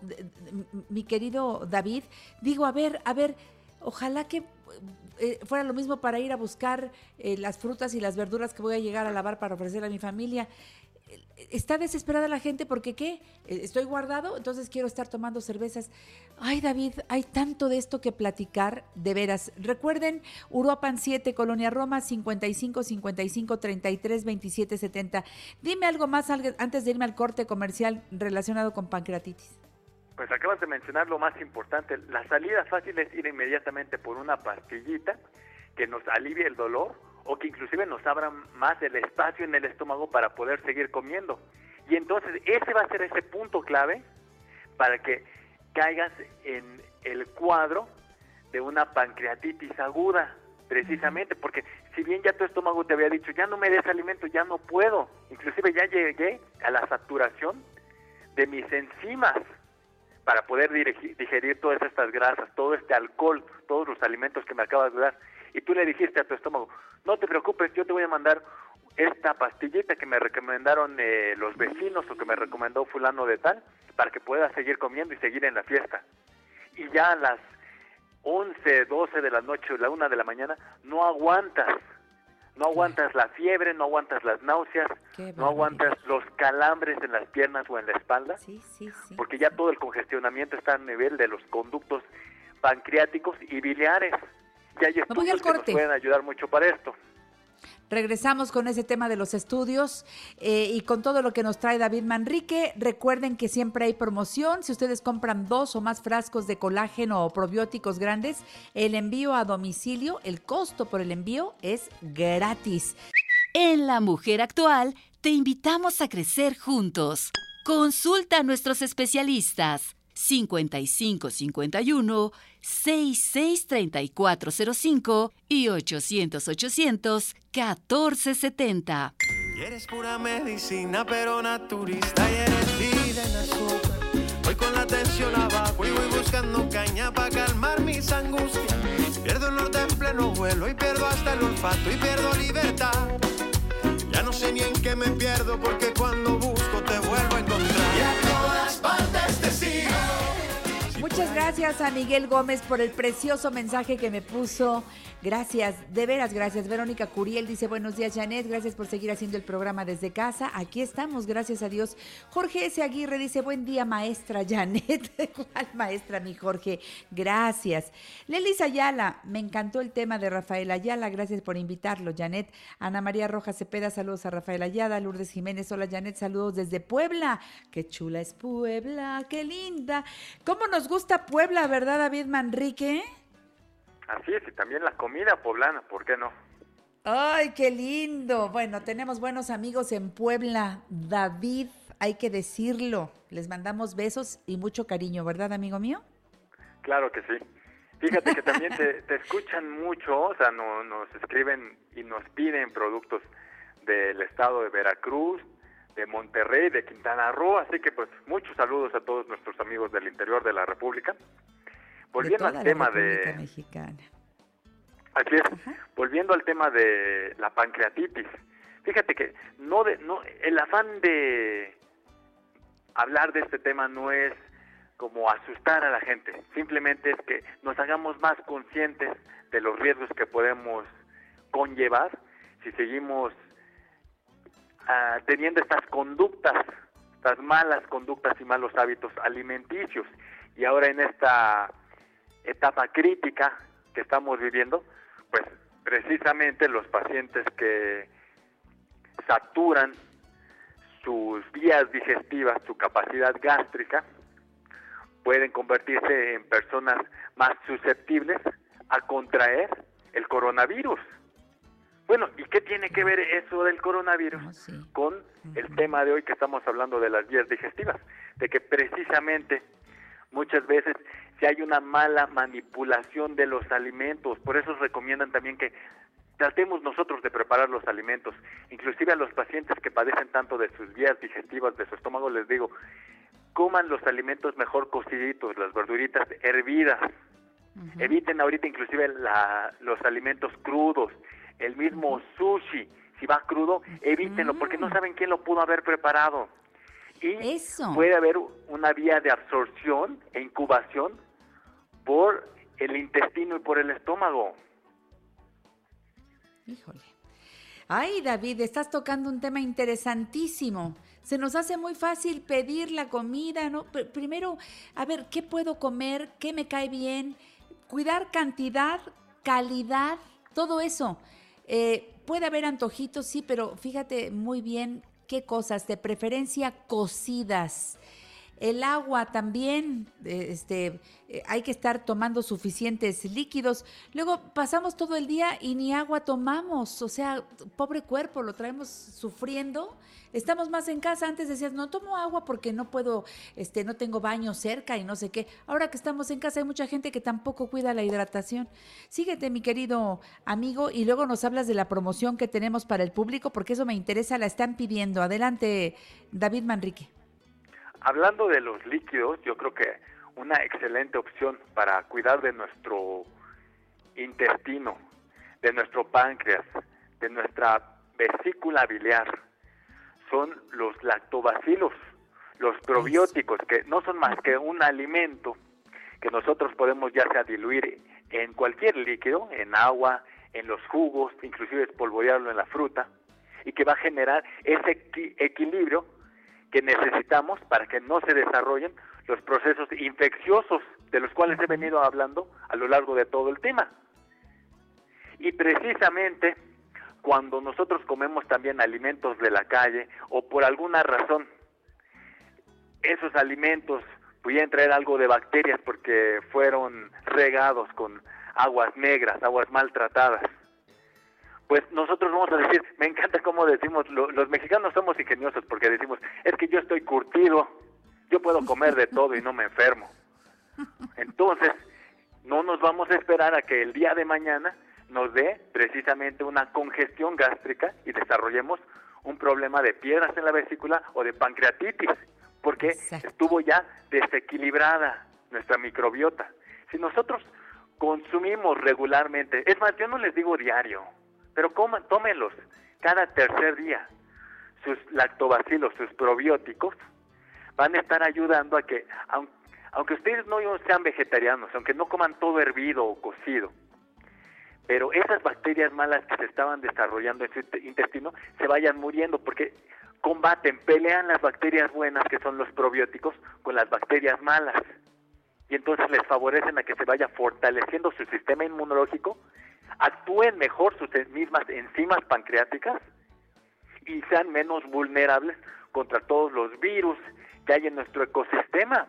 mi querido David? Digo, a ver, a ver, ojalá que eh, fuera lo mismo para ir a buscar eh, las frutas y las verduras que voy a llegar a lavar para ofrecer a mi familia. Está desesperada la gente porque ¿qué? Estoy guardado, entonces quiero estar tomando cervezas. Ay, David, hay tanto de esto que platicar, de veras. Recuerden, Uruapan 7, Colonia Roma, 55 55 33 27 70. Dime algo más antes de irme al corte comercial relacionado con pancreatitis. Pues acabas de mencionar lo más importante. La salida fácil es ir inmediatamente por una pastillita que nos alivie el dolor o que inclusive nos abra más el espacio en el estómago para poder seguir comiendo. Y entonces ese va a ser ese punto clave para que caigas en el cuadro de una pancreatitis aguda. precisamente, porque si bien ya tu estómago te había dicho, ya no me des alimento, ya no puedo, inclusive ya llegué a la saturación de mis enzimas para poder digerir todas estas grasas, todo este alcohol, todos los alimentos que me acabas de dar, y tú le dijiste a tu estómago, no te preocupes, yo te voy a mandar esta pastillita que me recomendaron eh, los vecinos o que me recomendó fulano de tal, para que puedas seguir comiendo y seguir en la fiesta. Y ya a las 11, 12 de la noche o la 1 de la mañana, no aguantas. No aguantas la fiebre, no aguantas las náuseas, no aguantas los calambres en las piernas o en la espalda, porque ya todo el congestionamiento está a nivel de los conductos pancreáticos y biliares. Y hay voy estudios que nos pueden ayudar mucho para esto. Regresamos con ese tema de los estudios eh, y con todo lo que nos trae David Manrique. Recuerden que siempre hay promoción. Si ustedes compran dos o más frascos de colágeno o probióticos grandes, el envío a domicilio, el costo por el envío es gratis. En La Mujer Actual te invitamos a crecer juntos. Consulta a nuestros especialistas 5551 663405 y 800 800 1470. Y eres pura medicina, pero naturista y eres vida en azúcar. Voy con la tensión abajo y voy buscando caña para calmar mis angustias. Pierdo el norte en pleno vuelo y pierdo hasta el olfato y pierdo libertad. Ya no sé ni en qué me pierdo porque cuando busco Muchas gracias a Miguel Gómez por el precioso mensaje que me puso. Gracias, de veras gracias. Verónica Curiel dice buenos días Janet, gracias por seguir haciendo el programa desde casa. Aquí estamos, gracias a Dios. Jorge S. Aguirre dice buen día maestra Janet. ¿Cuál maestra mi Jorge? Gracias. Lelis Ayala, me encantó el tema de Rafael Ayala, gracias por invitarlo Janet. Ana María Rojas Cepeda, saludos a Rafael Ayala. Lourdes Jiménez, hola Janet, saludos desde Puebla. Qué chula es Puebla, qué linda. ¿Cómo nos gusta Puebla, verdad David Manrique? Así es, y también la comida poblana, ¿por qué no? Ay, qué lindo. Bueno, tenemos buenos amigos en Puebla. David, hay que decirlo. Les mandamos besos y mucho cariño, ¿verdad, amigo mío? Claro que sí. Fíjate que también te, te escuchan mucho, o sea, no- nos escriben y nos piden productos del estado de Veracruz, de Monterrey, de Quintana Roo, así que pues muchos saludos a todos nuestros amigos del interior de la República. Volviendo de al tema la República de... Mexicana. Así es, volviendo al tema de la pancreatitis. Fíjate que no de, no el afán de hablar de este tema no es como asustar a la gente, simplemente es que nos hagamos más conscientes de los riesgos que podemos conllevar si seguimos ah, teniendo estas conductas, estas malas conductas y malos hábitos alimenticios. Y ahora en esta etapa crítica que estamos viviendo, pues precisamente los pacientes que saturan sus vías digestivas, su capacidad gástrica, pueden convertirse en personas más susceptibles a contraer el coronavirus. Bueno, ¿y qué tiene que ver eso del coronavirus con el tema de hoy que estamos hablando de las vías digestivas? De que precisamente muchas veces si hay una mala manipulación de los alimentos, por eso recomiendan también que tratemos nosotros de preparar los alimentos. Inclusive a los pacientes que padecen tanto de sus vías digestivas, de su estómago, les digo, coman los alimentos mejor cociditos, las verduritas hervidas. Eviten ahorita inclusive la- los alimentos crudos, el mismo sushi, si va crudo, evítenlo porque no saben quién lo pudo haber preparado. Y puede haber una vía de absorción e incubación por el intestino y por el estómago. Híjole. Ay, David, estás tocando un tema interesantísimo. Se nos hace muy fácil pedir la comida, ¿no? Pr- primero, a ver, ¿qué puedo comer? ¿Qué me cae bien? Cuidar cantidad, calidad, todo eso. Eh, puede haber antojitos, sí, pero fíjate muy bien qué cosas, de preferencia cocidas. El agua también, eh, este, eh, hay que estar tomando suficientes líquidos. Luego pasamos todo el día y ni agua tomamos. O sea, pobre cuerpo, lo traemos sufriendo. Estamos más en casa. Antes decías, no tomo agua porque no puedo, este, no tengo baño cerca y no sé qué. Ahora que estamos en casa hay mucha gente que tampoco cuida la hidratación. Síguete, mi querido amigo, y luego nos hablas de la promoción que tenemos para el público, porque eso me interesa, la están pidiendo. Adelante, David Manrique. Hablando de los líquidos, yo creo que una excelente opción para cuidar de nuestro intestino, de nuestro páncreas, de nuestra vesícula biliar, son los lactobacilos, los probióticos, que no son más que un alimento que nosotros podemos ya sea diluir en cualquier líquido, en agua, en los jugos, inclusive espolvorearlo en la fruta, y que va a generar ese equi- equilibrio que necesitamos para que no se desarrollen los procesos infecciosos de los cuales he venido hablando a lo largo de todo el tema. Y precisamente cuando nosotros comemos también alimentos de la calle o por alguna razón esos alimentos pudieran traer algo de bacterias porque fueron regados con aguas negras, aguas maltratadas. Pues nosotros vamos a decir, me encanta cómo decimos, lo- los mexicanos somos ingeniosos porque decimos, es que yo estoy curtido, yo puedo comer de todo y no me enfermo. Entonces, no nos vamos a esperar a que el día de mañana nos dé precisamente una congestión gástrica y desarrollemos un problema de piedras en la vesícula o de pancreatitis, porque estuvo ya desequilibrada nuestra microbiota. Si nosotros consumimos regularmente, es más, yo no les digo diario, pero coman, tómenlos cada tercer día. Sus lactobacilos, sus probióticos, van a estar ayudando a que, aun- aunque ustedes no sean vegetarianos, aunque no coman todo hervido o cocido, pero esas bacterias malas que se estaban desarrollando en su int- intestino se vayan muriendo porque combaten, pelean las bacterias buenas que son los probióticos con las bacterias malas y entonces les favorecen a que se vaya fortaleciendo su sistema inmunológico, actúen mejor sus mismas enzimas pancreáticas y sean menos vulnerables contra todos los virus que hay en nuestro ecosistema.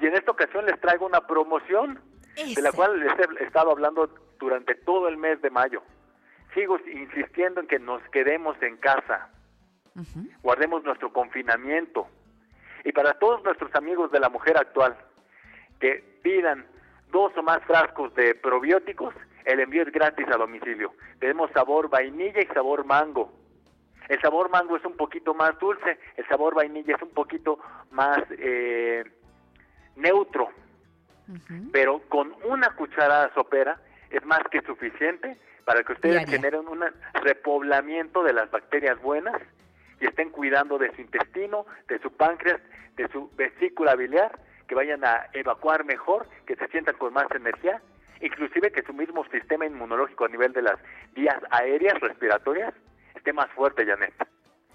Y en esta ocasión les traigo una promoción de la cual les he estado hablando durante todo el mes de mayo. Sigo insistiendo en que nos quedemos en casa, guardemos nuestro confinamiento. Y para todos nuestros amigos de la mujer actual que pidan dos o más frascos de probióticos, el envío es gratis a domicilio. Tenemos sabor vainilla y sabor mango. El sabor mango es un poquito más dulce, el sabor vainilla es un poquito más eh, neutro, pero con una cucharada sopera es más que suficiente para que ustedes Diaria. generen un repoblamiento de las bacterias buenas y estén cuidando de su intestino, de su páncreas, de su vesícula biliar, que vayan a evacuar mejor, que se sientan con más energía, inclusive que su mismo sistema inmunológico a nivel de las vías aéreas respiratorias esté más fuerte, Janet.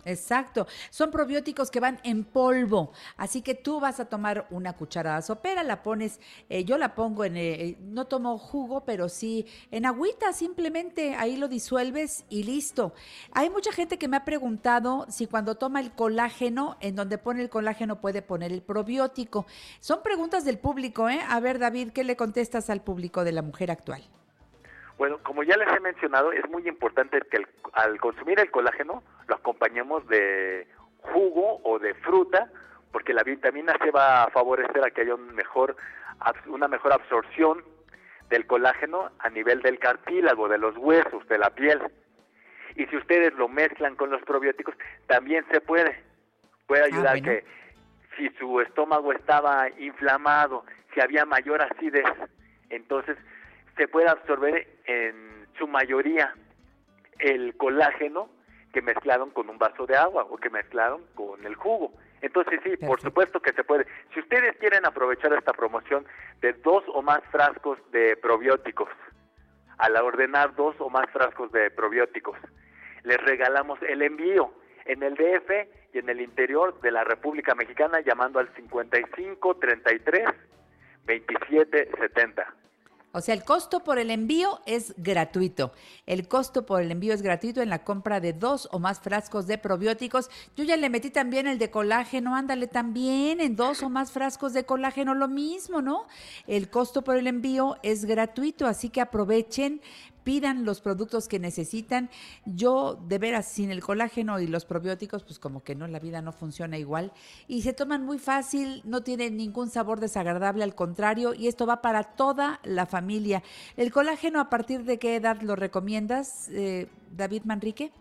Exacto. Son probióticos que van en polvo. Así que tú vas a tomar una cucharada sopera, la pones, eh, yo la pongo en, eh, no tomo jugo, pero sí en agüita, simplemente ahí lo disuelves y listo. Hay mucha gente que me ha preguntado si cuando toma el colágeno, en donde pone el colágeno puede poner el probiótico. Son preguntas del público, ¿eh? A ver, David, ¿qué le contestas al público de la mujer actual? Bueno, como ya les he mencionado, es muy importante que el- al consumir el colágeno lo acompañemos de jugo o de fruta, porque la vitamina C va a favorecer a que haya un mejor, una mejor absorción del colágeno a nivel del cartílago, de los huesos, de la piel. Y si ustedes lo mezclan con los probióticos, también se puede. Puede ayudar bueno. que si su estómago estaba inflamado, si había mayor acidez, entonces se puede absorber en su mayoría el colágeno que mezclaron con un vaso de agua o que mezclaron con el jugo. Entonces sí, por supuesto que se puede. Si ustedes quieren aprovechar esta promoción de dos o más frascos de probióticos, al ordenar dos o más frascos de probióticos, les regalamos el envío en el DF y en el interior de la República Mexicana llamando al 55 33 27 70. O sea, el costo por el envío es gratuito. El costo por el envío es gratuito en la compra de dos o más frascos de probióticos. Yo ya le metí también el de colágeno, ándale también en dos o más frascos de colágeno, lo mismo, ¿no? El costo por el envío es gratuito, así que aprovechen, pidan los productos que necesitan. Yo, de veras, sin el colágeno y los probióticos, pues como que no, la vida no funciona igual. Y se toman muy fácil, no tienen ningún sabor desagradable, al contrario, y esto va para toda la familia. ¿El colágeno a partir de qué edad lo recomiendas, eh, David Manrique?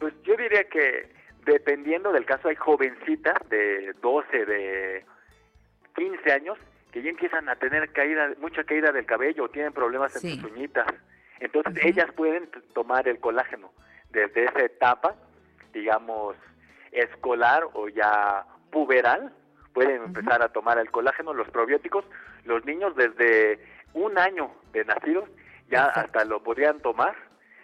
Pues yo diría que dependiendo del caso hay jovencitas de 12, de 15 años que ya empiezan a tener caída, mucha caída del cabello o tienen problemas en Sí. sus uñitas. Entonces ellas pueden tomar el colágeno desde esa etapa, digamos, escolar o ya puberal, pueden empezar a tomar el colágeno, los probióticos. Los niños desde un año de nacidos ya hasta lo podrían tomar.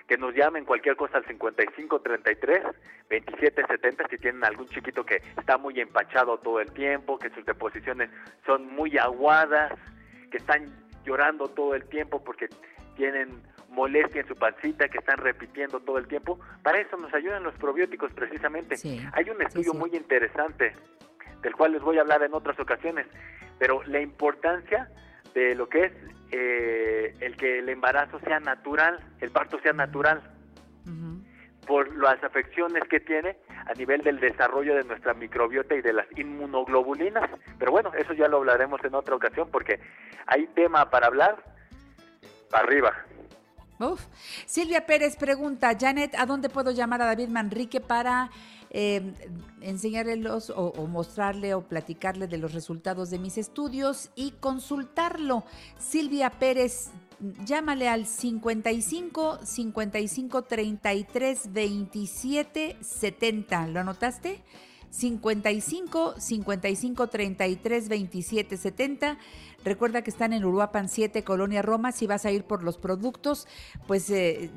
Que nos llamen cualquier cosa al 55 33 27 70 si tienen algún chiquito que está muy empachado todo el tiempo, que sus deposiciones son muy aguadas, que están llorando todo el tiempo porque tienen molestia en su pancita, que están repitiendo todo el tiempo. Para eso nos ayudan los probióticos precisamente. Hay un estudio muy interesante del cual les voy a hablar en otras ocasiones, pero la importancia de lo que es eh, el que el embarazo sea natural, el parto sea natural, por las afecciones que tiene a nivel del desarrollo de nuestra microbiota y de las inmunoglobulinas. Pero bueno, eso ya lo hablaremos en otra ocasión porque hay tema para hablar arriba. Uf. Silvia Pérez pregunta, Janet, ¿a dónde puedo llamar a David Manrique para eh, enseñarle los o, o mostrarle o platicarle de los resultados de mis estudios y consultarlo? Silvia Pérez, llámale al 55 55 33 27 70. ¿Lo anotaste? 55 55 33 27 70. Recuerda que están en Uruapan 7, Colonia Roma. Si vas a ir por los productos, pues eh,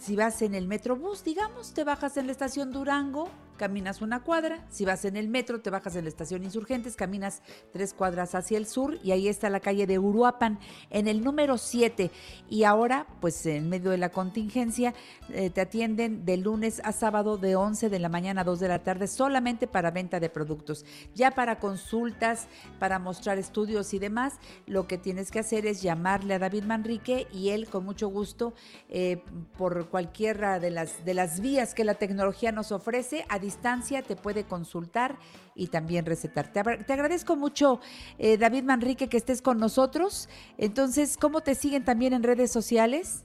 si vas en el Metrobús, digamos, te bajas en la estación Durango, caminas una cuadra. Si vas en el metro, te bajas en la estación Insurgentes, caminas tres cuadras hacia el sur y ahí está la calle de Uruapan en el número 7. Y ahora, pues en medio de la contingencia, eh, te atienden de lunes a sábado de 11 de la mañana a 2 de la tarde solamente para venta de productos. Ya para consultas, para mostrar estudios y demás, lo que tienes que hacer es llamarle a David Manrique y él con mucho gusto, eh, por cualquiera de las, de las vías que la tecnología nos ofrece, a distancia te puede consultar y también recetar. Te, te agradezco mucho, eh, David Manrique, que estés con nosotros. Entonces, ¿cómo te siguen también en redes sociales?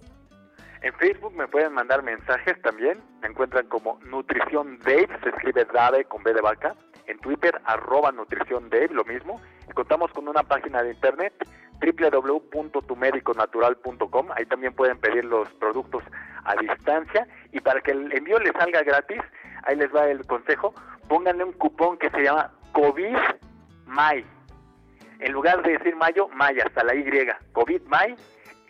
En Facebook me pueden mandar mensajes también. Me encuentran como Nutrición Dave, se escribe Dave con B de vaca. En Twitter, arroba Nutrición Dave, lo mismo. Y contamos con una página de internet, www.tumediconatural.com. Ahí también pueden pedir los productos a distancia. Y para que el envío les salga gratis, ahí les va el consejo, pónganle un cupón que se llama COVID May. En lugar de decir mayo, maya, hasta la Y, COVID May,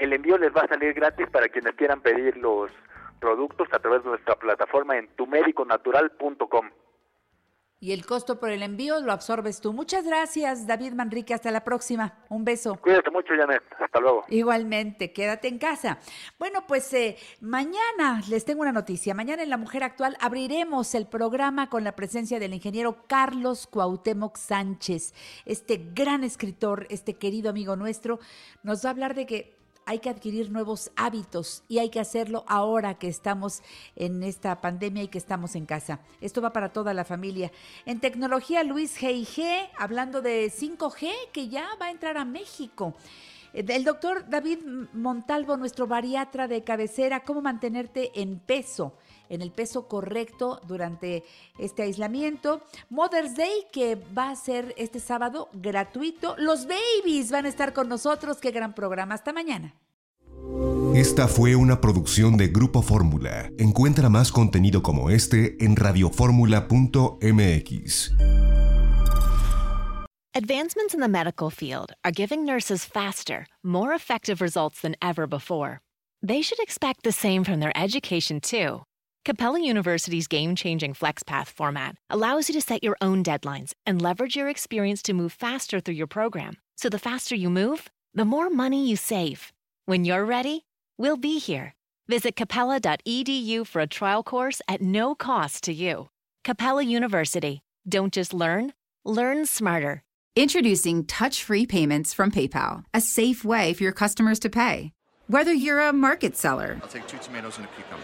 el envío les va a salir gratis para quienes quieran pedir los productos a través de nuestra plataforma en tumediconatural.com. Y el costo por el envío lo absorbes tú. Muchas gracias, David Manrique. Hasta la próxima. Un beso. Cuídate mucho, Janet. Hasta luego. Igualmente, quédate en casa. Bueno, pues eh, mañana les tengo una noticia. Mañana en La Mujer Actual abriremos el programa con la presencia del ingeniero Carlos Cuauhtémoc Sánchez, este gran escritor, este querido amigo nuestro. Nos va a hablar de que hay que adquirir nuevos hábitos y hay que hacerlo ahora que estamos en esta pandemia y que estamos en casa. Esto va para toda la familia. En tecnología, Luis G&G, hablando de 5G, que ya va a entrar a México. Eh, El doctor David Montalvo, nuestro bariatra de cabecera, cómo mantenerte en peso, en el peso correcto durante este aislamiento. Mother's Day, que va a ser este sábado gratuito. Los babies van a estar con nosotros. Qué gran programa. Hasta mañana. Esta fue una producción de Grupo Fórmula. Encuentra más contenido como este en radioformula.mx. Advancements in the medical field are giving nurses faster, more effective results than ever before. They should expect the same from their education, too. Capella University's game changing FlexPath format allows you to set your own deadlines and leverage your experience to move faster through your program. So the faster you move, the more money you save. When you're ready, we'll be here. Visit capella.edu for a trial course at no cost to you. Capella University. Don't just learn, learn smarter. Introducing touch free payments from PayPal, a safe way for your customers to pay. Whether you're a market seller, I'll take two tomatoes and a cucumber.